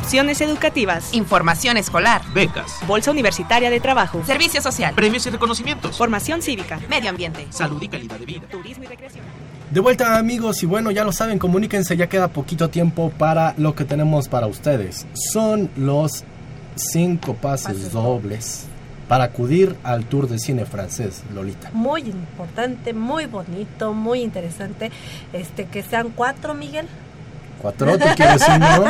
opciones educativas, información escolar, becas, bolsa universitaria de trabajo, servicio social, premios y reconocimientos, formación cívica, medio ambiente, salud y calidad de vida, turismo y recreación. De vuelta amigos y bueno ya lo saben, comuníquense, ya queda poquito tiempo para lo que tenemos para ustedes. Son los cinco pases dobles para acudir al Tour de Cine Francés, Lolita. Muy importante, muy bonito, muy interesante. Este que sean cuatro, Miguel. Cuatro, ¿te quieres decir no?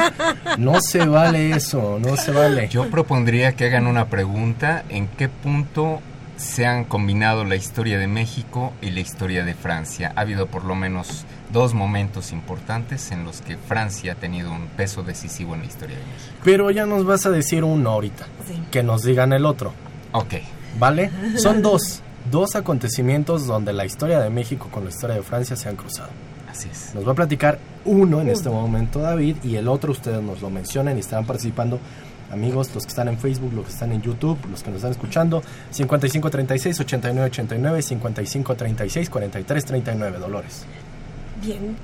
No se vale eso, no se vale. Yo propondría que hagan una pregunta, ¿en qué punto se han combinado la historia de México y la historia de Francia? Ha habido por lo menos dos momentos importantes en los que Francia ha tenido un peso decisivo en la historia de México. Pero ya nos vas a decir uno ahorita, que nos digan el otro. Ok. ¿Vale? Son dos, dos acontecimientos donde la historia de México con la historia de Francia se han cruzado. Así es. Nos va a platicar uno en este momento David y el otro ustedes nos lo mencionan y estarán participando amigos, los que están en Facebook, los que están en YouTube, los que nos están escuchando, 5536 8989 5536 4339 Dolores. Bien,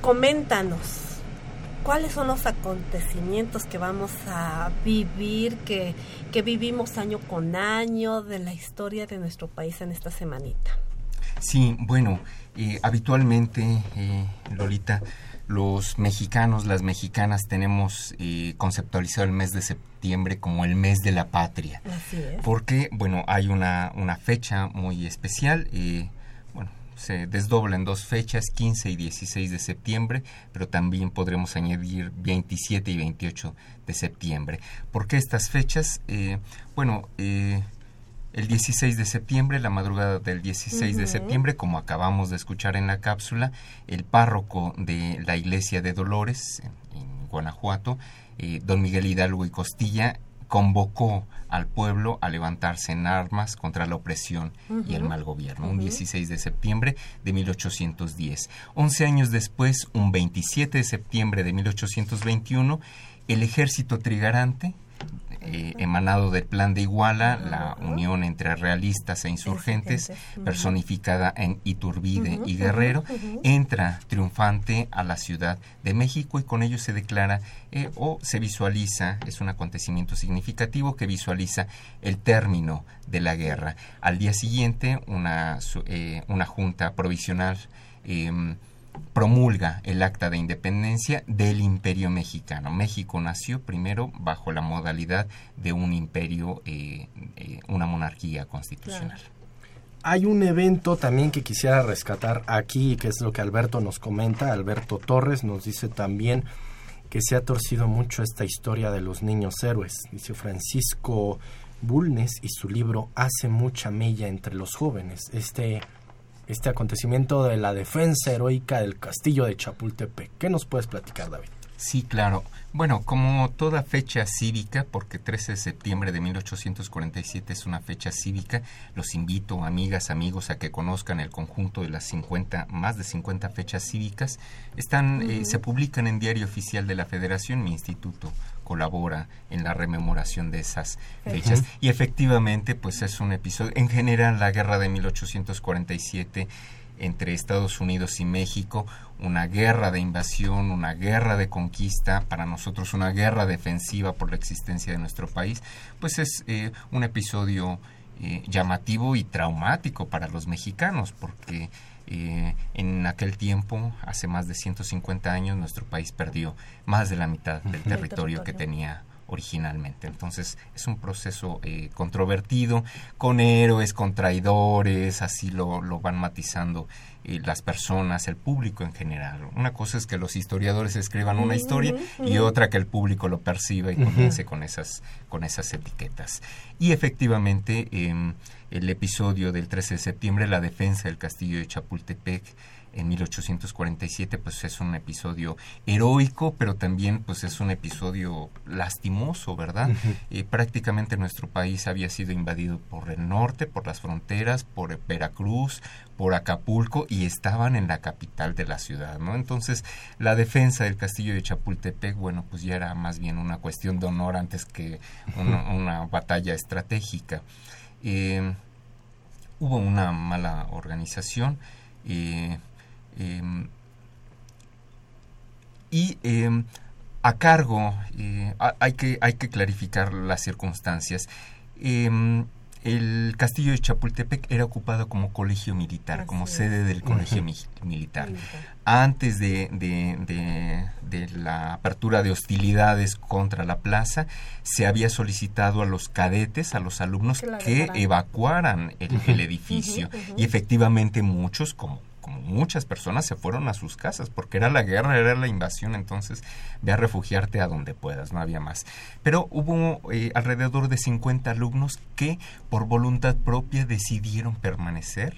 coméntanos. ¿Cuáles son los acontecimientos que vamos a vivir, que, que vivimos año con año de la historia de nuestro país en esta semanita? Sí, bueno, eh, habitualmente, eh, Lolita, los mexicanos, las mexicanas tenemos eh, conceptualizado el mes de septiembre como el mes de la patria. Así es. Porque, bueno, hay una, una fecha muy especial. bueno, se desdobla en dos fechas, 15 y 16 de septiembre, pero también podremos añadir 27 y 28 de septiembre. ¿Por qué estas fechas? bueno, el 16 de septiembre, la madrugada del 16 de septiembre, como acabamos de escuchar en la cápsula, el párroco de la iglesia de Dolores, en, Guanajuato, eh, don Miguel Hidalgo y Costilla, convocó al pueblo a levantarse en armas contra la opresión y el mal gobierno, un 16 de septiembre de 1810. Once años después, un 27 de septiembre de 1821, el ejército trigarante, eh, emanado del plan de Iguala, la unión entre realistas e insurgentes, personificada en Iturbide y Guerrero, entra triunfante a la Ciudad de México y con ello se declara eh, o se visualiza, es un acontecimiento significativo que visualiza el término de la guerra. Al día siguiente, una, eh, una junta provisional em, promulga el acta de independencia del imperio mexicano. México nació primero bajo la modalidad de un imperio, eh, eh, una monarquía constitucional. Hay un evento también que quisiera rescatar aquí, que es lo que Alberto nos comenta. Alberto Torres nos dice también que se ha torcido mucho esta historia de los niños héroes. Dice Francisco Bulnes y su libro Hace mucha mella entre los jóvenes. Este este acontecimiento de la defensa heroica del castillo de Chapultepec. ¿Qué nos puedes platicar, David? Sí, claro. Bueno, como toda fecha cívica, porque 13 de septiembre de 1847 es una fecha cívica, los invito, amigas, amigos, a que conozcan el conjunto de las 50, más de 50 fechas cívicas. Están, eh, se publican en Diario Oficial de la Federación, mi instituto colabora en la rememoración de esas fechas. Y efectivamente, pues es un episodio, en general, la guerra de 1847 entre Estados Unidos y México, una guerra de invasión, una guerra de conquista, para nosotros una guerra defensiva por la existencia de nuestro país, pues es eh, un episodio eh, llamativo y traumático para los mexicanos, porque eh, en aquel tiempo, hace más de 150 años, nuestro país perdió más de la mitad del territorio que tenía originalmente. Entonces es un proceso eh, controvertido, con héroes, con traidores, así lo, lo van matizando eh, las personas, el público en general. Una cosa es que los historiadores escriban una historia y otra que el público lo perciba y comience con esas, con esas etiquetas. Y efectivamente, em, el episodio del 13 de septiembre, la defensa del castillo de Chapultepec, en 1847 pues es un episodio heroico pero también pues es un episodio lastimoso verdad eh, prácticamente nuestro país había sido invadido por el norte por las fronteras por Veracruz por Acapulco y estaban en la capital de la ciudad no entonces la defensa del castillo de Chapultepec bueno pues ya era más bien una cuestión de honor antes que una, batalla estratégica. Eh, hubo una mala organización eh, Em, y em, a cargo, eh, hay, que, hay que clarificar las circunstancias. El castillo de Chapultepec era ocupado como colegio militar, como sede del colegio militar. Antes de, de, la apertura de hostilidades contra la plaza, se había solicitado a los cadetes, a los alumnos, que evacuaran el, el edificio. Y efectivamente muchos, como como muchas personas se fueron a sus casas porque era la guerra, era la invasión, entonces ve a refugiarte a donde puedas, no había más. Pero hubo eh, alrededor de 50 alumnos que por voluntad propia decidieron permanecer.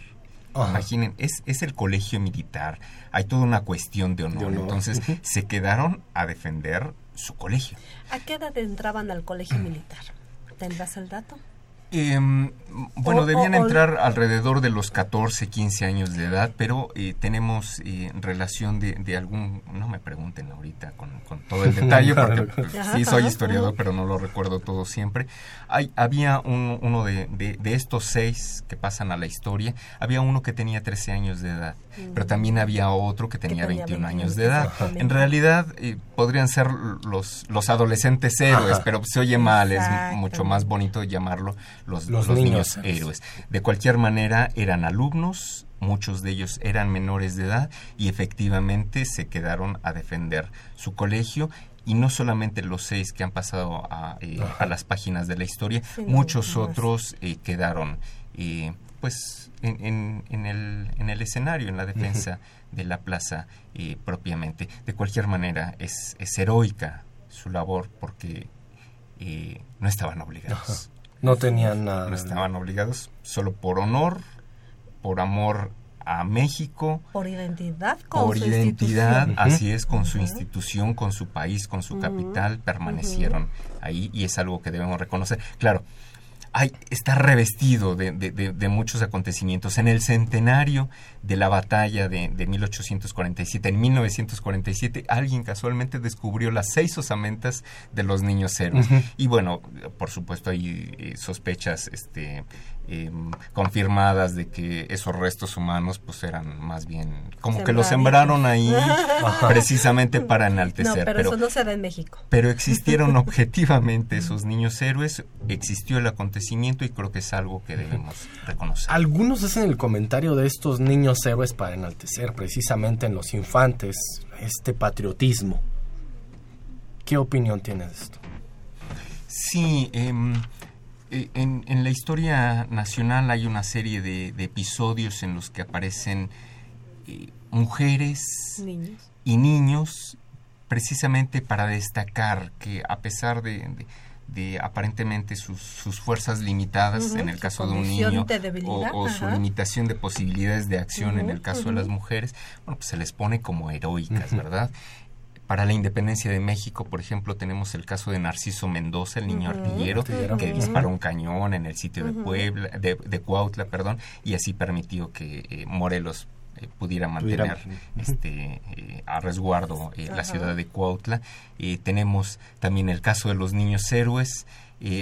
Imaginen, es, es el colegio militar, hay toda una cuestión de honor, entonces se quedaron a defender su colegio. ¿A qué edad entraban al colegio militar? ¿Tendrás el dato? Em, bueno, debían entrar alrededor de los 14, 15 años de edad, pero eh, tenemos eh, relación de, algún, no me pregunten ahorita con, todo el detalle, porque pues, sí soy historiador, pero no lo recuerdo todo siempre. Hay, había uno de, de, estos seis que pasan a la historia, había uno que tenía 13 años de edad, pero mm. también había otro que tenía, 21 años de edad. En realidad eh, podrían ser los, los adolescentes héroes, pero se oye mal, es mucho más bonito llamarlo los, niños, héroes. De cualquier manera, eran alumnos, muchos de ellos eran menores de edad y efectivamente se quedaron a defender su colegio y no solamente los seis que han pasado a, eh, las páginas de la historia, muchos otros eh, quedaron eh, pues en, el, en el escenario, en la defensa de la plaza propiamente. De cualquier manera, es, es heroica su labor porque no estaban obligados. No tenían nada. No estaban obligados, solo por honor, por amor a México. Por identidad, con Por identidad, así es, con su institución, con su país, con su capital, permanecieron ahí y es algo que debemos reconocer. Claro, está revestido de, de, muchos acontecimientos. En el centenario de la batalla de, 1847, en 1947, alguien casualmente descubrió las seis osamentas de los niños héroes. Y bueno, por supuesto hay eh, sospechas este, Em, confirmadas de que esos restos humanos pues eran más bien como que los sembraron ahí precisamente para enaltecer. pero, eso no se ve en México. Pero existieron objetivamente esos niños héroes, existió el acontecimiento y creo que es algo que debemos reconocer. Algunos hacen el comentario de estos niños héroes para enaltecer precisamente en los infantes este patriotismo. ¿Qué opinión tienes de esto? Sí, eh, eh, en, la historia nacional hay una serie de, episodios en los que aparecen eh, mujeres y niños precisamente para destacar que a pesar de, aparentemente sus, fuerzas limitadas en el caso de un niño o, su limitación de posibilidades de acción en el caso de las mujeres, bueno, pues se les pone como heroicas, ¿verdad? para la independencia de México, por ejemplo, tenemos el caso de Narciso Mendoza, el niño artillero, que disparó un cañón en el sitio de Puebla, de, de, Cuautla, perdón, y así permitió que eh, Morelos eh, pudiera mantener este eh, a resguardo la ciudad de Cuautla. tenemos también el caso de los niños héroes.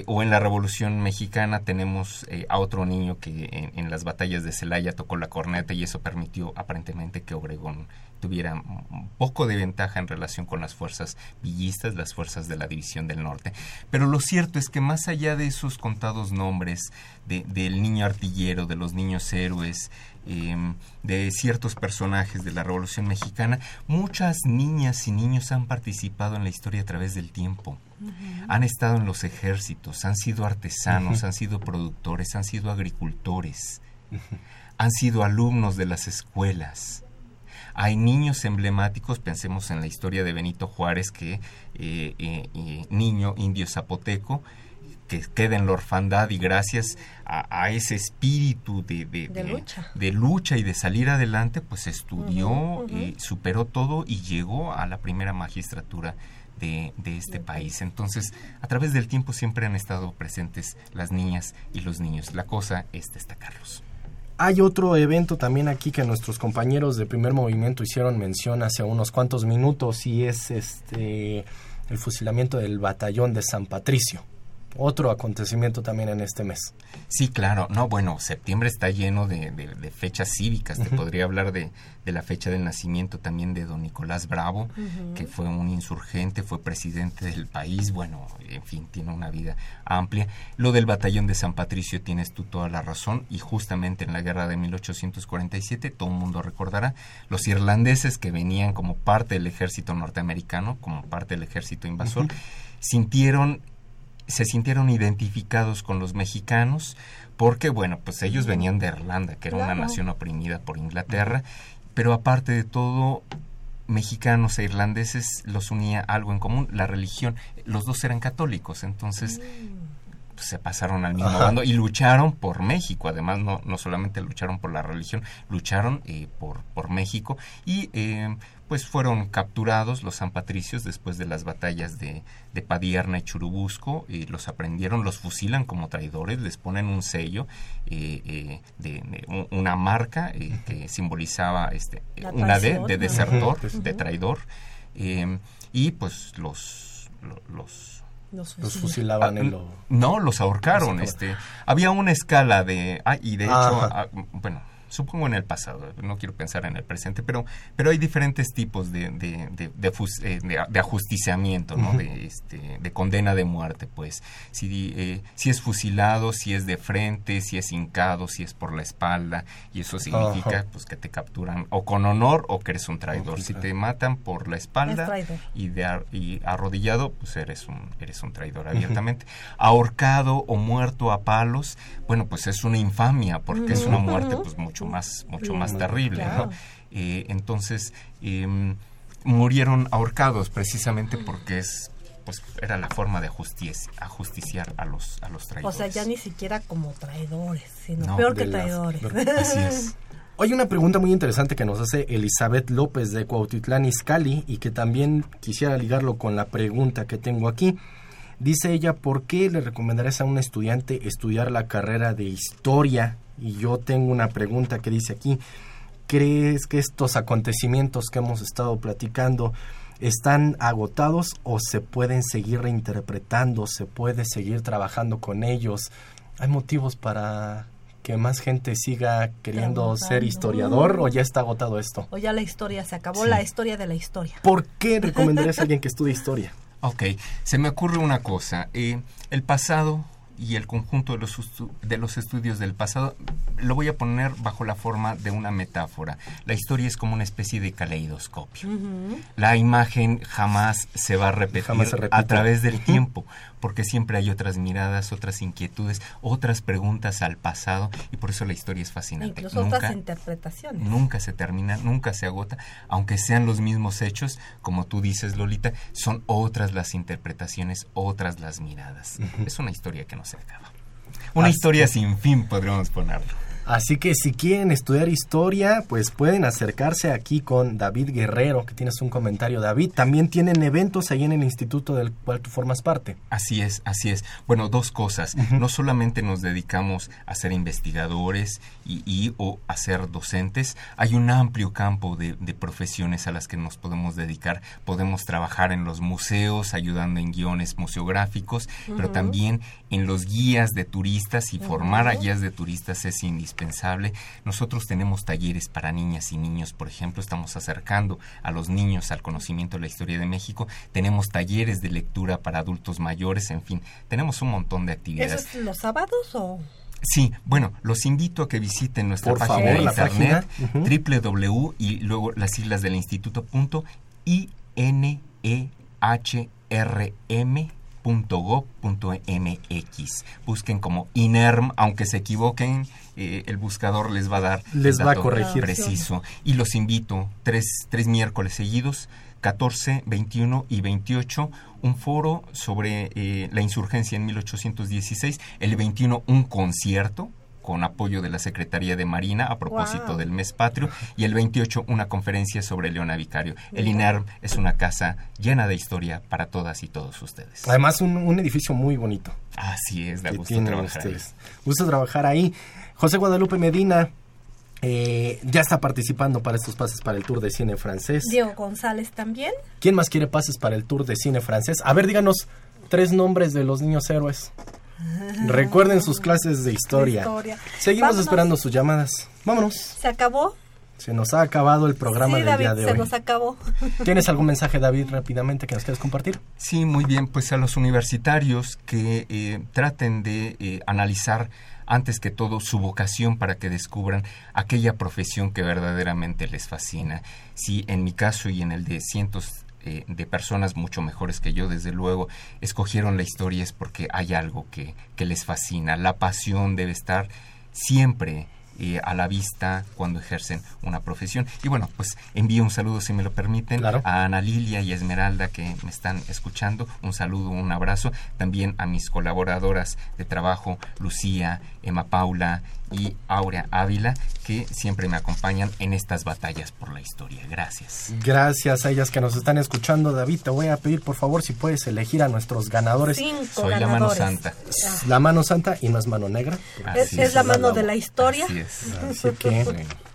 o en la Revolución Mexicana tenemos a otro niño que en, en, las batallas de Celaya tocó la corneta y eso permitió aparentemente que Obregón tuviera un poco de ventaja en relación con las fuerzas villistas, las fuerzas de la División del Norte. Pero lo cierto es que más allá de esos contados nombres de, del niño artillero, de los niños héroes, em, de ciertos personajes de la Revolución Mexicana, muchas niñas y niños han participado en la historia a través del tiempo. Han estado en los ejércitos, han sido artesanos, han sido productores, han sido agricultores, han sido alumnos de las escuelas. Hay niños emblemáticos, pensemos en la historia de Benito Juárez, que eh, eh, niño indio zapoteco, que queda en la orfandad y gracias a, ese espíritu de, de, lucha. y de salir adelante, pues estudió, eh, superó todo y llegó a la primera magistratura de, este país. Entonces, a través del tiempo siempre han estado presentes las niñas y los niños. La cosa es destacarlos. Hay otro evento también aquí que nuestros compañeros de primer movimiento hicieron mención hace unos cuantos minutos y es este el fusilamiento del batallón de San Patricio otro acontecimiento también en este mes. Sí, claro. No, bueno, septiembre está lleno de, fechas cívicas. Te podría hablar de, la fecha del nacimiento también de don Nicolás Bravo, que fue un insurgente, fue presidente del país. Bueno, en fin, tiene una vida amplia. Lo del batallón de San Patricio tienes tú toda la razón. Y justamente en la guerra de 1847, todo el mundo recordará, los irlandeses que venían como parte del ejército norteamericano, como parte del ejército invasor, sintieron se sintieron identificados con los mexicanos porque, bueno, pues ellos venían de Irlanda, que era una nación oprimida por Inglaterra, pero aparte de todo, mexicanos e irlandeses los unía algo en común, la religión. Los dos eran católicos, entonces mm. pues, se pasaron al mismo bando y lucharon por México. Además, no, no solamente lucharon por la religión, lucharon eh, por, por México y eh, pues fueron capturados los San Patricios después de las batallas de, de Padierna y Churubusco, y los aprendieron, los fusilan como traidores, les ponen un sello eh, eh, de, una marca eh, que simbolizaba este, una D de desertor, de traidor, y pues los, los los, fusilaban. ah, no los ahorcaron este había una escala de ah, y de hecho ah, bueno supongo en el pasado, no quiero pensar en el presente, pero, pero hay diferentes tipos de, de, de, de, eh, ajusticiamiento, ¿no? de, este, de condena de muerte, pues. Si, eh, si es fusilado, si es de frente, si es hincado, si es por la espalda, y eso significa pues que te capturan o con honor o que eres un traidor. Si te matan por la espalda y, de, y arrodillado, pues eres un, eres un traidor abiertamente. Ahorcado o muerto a palos, bueno, pues es una infamia, porque es una muerte pues mucho más, mucho más terrible. Eh, entonces, em, murieron ahorcados precisamente porque es pues era la forma de ajusticiar a los a los traidores. O sea, ya ni siquiera como traidores, sino peor que traidores. así es. Hay una pregunta muy interesante que nos hace Elizabeth López de Cuautitlán Izcalli y que también quisiera ligarlo con la pregunta que tengo aquí. Dice ella, ¿por qué le recomendarías a un estudiante estudiar la carrera de historia y yo tengo una pregunta que dice aquí, ¿crees que estos acontecimientos que hemos estado platicando están agotados o se pueden seguir reinterpretando, se puede seguir trabajando con ellos? ¿Hay motivos para que más gente siga queriendo ser historiador o ya está agotado esto? O ya la historia se acabó, la historia de la historia. ¿Por qué recomendarías a alguien que estudie historia? Ok, se me ocurre una cosa. Eh, el pasado y el conjunto de los, de los estudios del pasado lo voy a poner bajo la forma de una metáfora. La historia es como una especie de caleidoscopio. La imagen jamás se va a repetir a través del tiempo, porque siempre hay otras miradas, otras inquietudes, otras preguntas al pasado, y por eso la historia es fascinante. Incluso nunca, otras interpretaciones. Nunca se termina, nunca se agota, aunque sean los mismos hechos, como tú dices, Lolita, son otras las interpretaciones, otras las miradas. Es una historia que no se acaba. Una historia sin fin, podríamos ponerlo. Así que si quieren estudiar historia, pues pueden acercarse aquí con David Guerrero, que tienes un comentario, David. También tienen eventos ahí en el instituto del cual tú formas parte. Así es, así es. Bueno, dos cosas. No solamente nos dedicamos a ser investigadores y, y o a ser docentes, hay un amplio campo de, de profesiones a las que nos podemos dedicar. Podemos trabajar en los museos, ayudando en guiones museográficos, pero también en los guías de turistas y formar a guías de turistas es indispensable. Nosotros tenemos talleres para niñas y niños, por ejemplo, estamos acercando a los niños al conocimiento de la historia de México. Tenemos talleres de lectura para adultos mayores, en fin, tenemos un montón de ¿Eso actividades. es los sábados o...? Sí, bueno, los invito a que visiten nuestra Por página favor, de internet página. www y luego las siglas del instituto punto i n e h r m mx. Busquen como INERM, aunque se equivoquen, eh, el buscador les va a dar Les el va a corregir. preciso. Y los invito tres, tres miércoles seguidos, 14, 21 y 28, un foro sobre eh, la insurgencia en 1816, el 21 un concierto con apoyo de la Secretaría de Marina a propósito Wow. del mes patrio y el 28 una conferencia sobre Leona Vicario. El Wow. INERM es una casa llena de historia para todas y todos ustedes. Además, un, un edificio muy bonito. Así es, da gusto trabajar ahí. Gusto trabajar ahí. José Guadalupe Medina eh, ya está participando para estos pases para el Tour de Cine Francés. Diego González también. ¿Quién más quiere pases para el Tour de Cine Francés? A ver, díganos tres nombres de los niños héroes. Recuerden sus clases de historia. De historia. Seguimos Vámonos. esperando sus llamadas. Vámonos. ¿Se acabó? Se nos ha acabado el programa sí, del David, día de se hoy. nos acabó. ¿Tienes algún mensaje, David, rápidamente que nos quieras compartir? Sí, muy bien. Pues a los universitarios que eh, traten de eh, analizar antes que todo su vocación para que descubran aquella profesión que verdaderamente les fascina. Si en mi caso y en el de cientos eh, de personas mucho mejores que yo, desde luego, escogieron la historia es porque hay algo que, que les fascina. La pasión debe estar siempre eh, a la vista cuando ejercen una profesión. Y bueno, pues envío un saludo, si me lo permiten, a Ana Lilia y a Esmeralda que me están escuchando. Un saludo, un abrazo. También a mis colaboradoras de trabajo, Lucía, Emma Paula y Aurea Ávila, que siempre me acompañan en estas batallas por la historia. Gracias. Gracias a ellas que nos están escuchando. David, te voy a pedir por favor si puedes elegir a nuestros ganadores. Cinco Soy la mano santa. La mano santa y no es mano negra. Es, es la mano de la historia. Así es. Así que-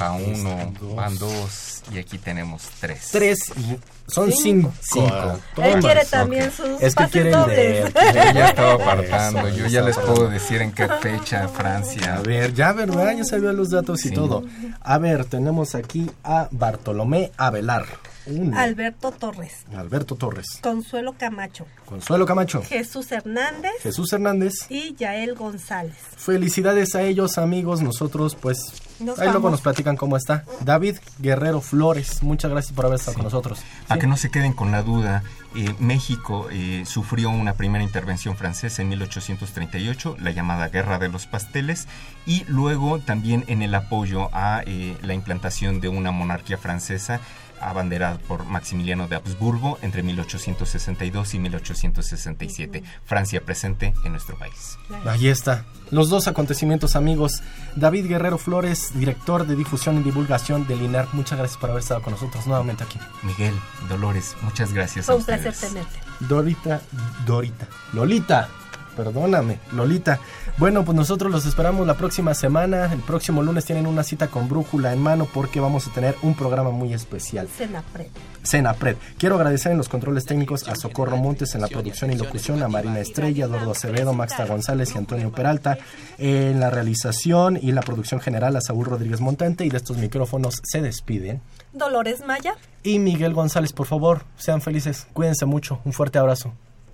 Va uno, van dos y aquí tenemos tres. Tres y son cinco. Cinco. Él quiere también sus Es que pases quiere el dobles. de- Yo ya estaba apartando, yo ya les puedo decir en qué fecha Francia. A ver, ya, ¿verdad? Ya sabía los datos y Sí. todo. A ver, tenemos aquí a Bartolomé Avelar. Uno. Alberto Torres. Alberto Torres. Consuelo Camacho. Consuelo Camacho. Jesús Hernández. Jesús Hernández. Y Yael González. Felicidades a ellos, amigos. Nosotros, pues, Nos ahí luego nos platican cómo está. David Guerrero Flores, muchas gracias por haber estado con nosotros. Para Sí. que no se queden con la duda, eh, México eh, sufrió una primera intervención francesa en 1838, la llamada Guerra de los Pasteles, y luego también en el apoyo a eh, la implantación de una monarquía francesa abanderada por Maximiliano de Habsburgo entre 1862 y 1867. Francia presente en nuestro país. Ahí está. Los dos acontecimientos, amigos. David Guerrero Flores, director de difusión y divulgación del INER. Muchas gracias por haber estado con nosotros nuevamente aquí. Miguel, Dolores, muchas gracias Fue a un placer tenerte. Dorita, Dorita, Lolita, perdóname, Lolita. Bueno, pues nosotros los esperamos la próxima semana. El próximo lunes tienen una cita con Brújula en mano porque vamos a tener un programa muy especial. Senapred. Cenapred. Quiero agradecer en los controles técnicos a Socorro Montes en la producción y locución, a Marina Estrella, Eduardo Acevedo, Maxta González y Antonio Peralta en la realización y la producción general a Saúl Rodríguez Montante y de estos micrófonos se despiden. Dolores Maya. Y Miguel González, por favor, sean felices, cuídense mucho, un fuerte abrazo.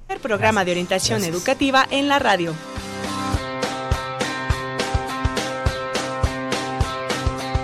El programa de orientación educativa en la radio.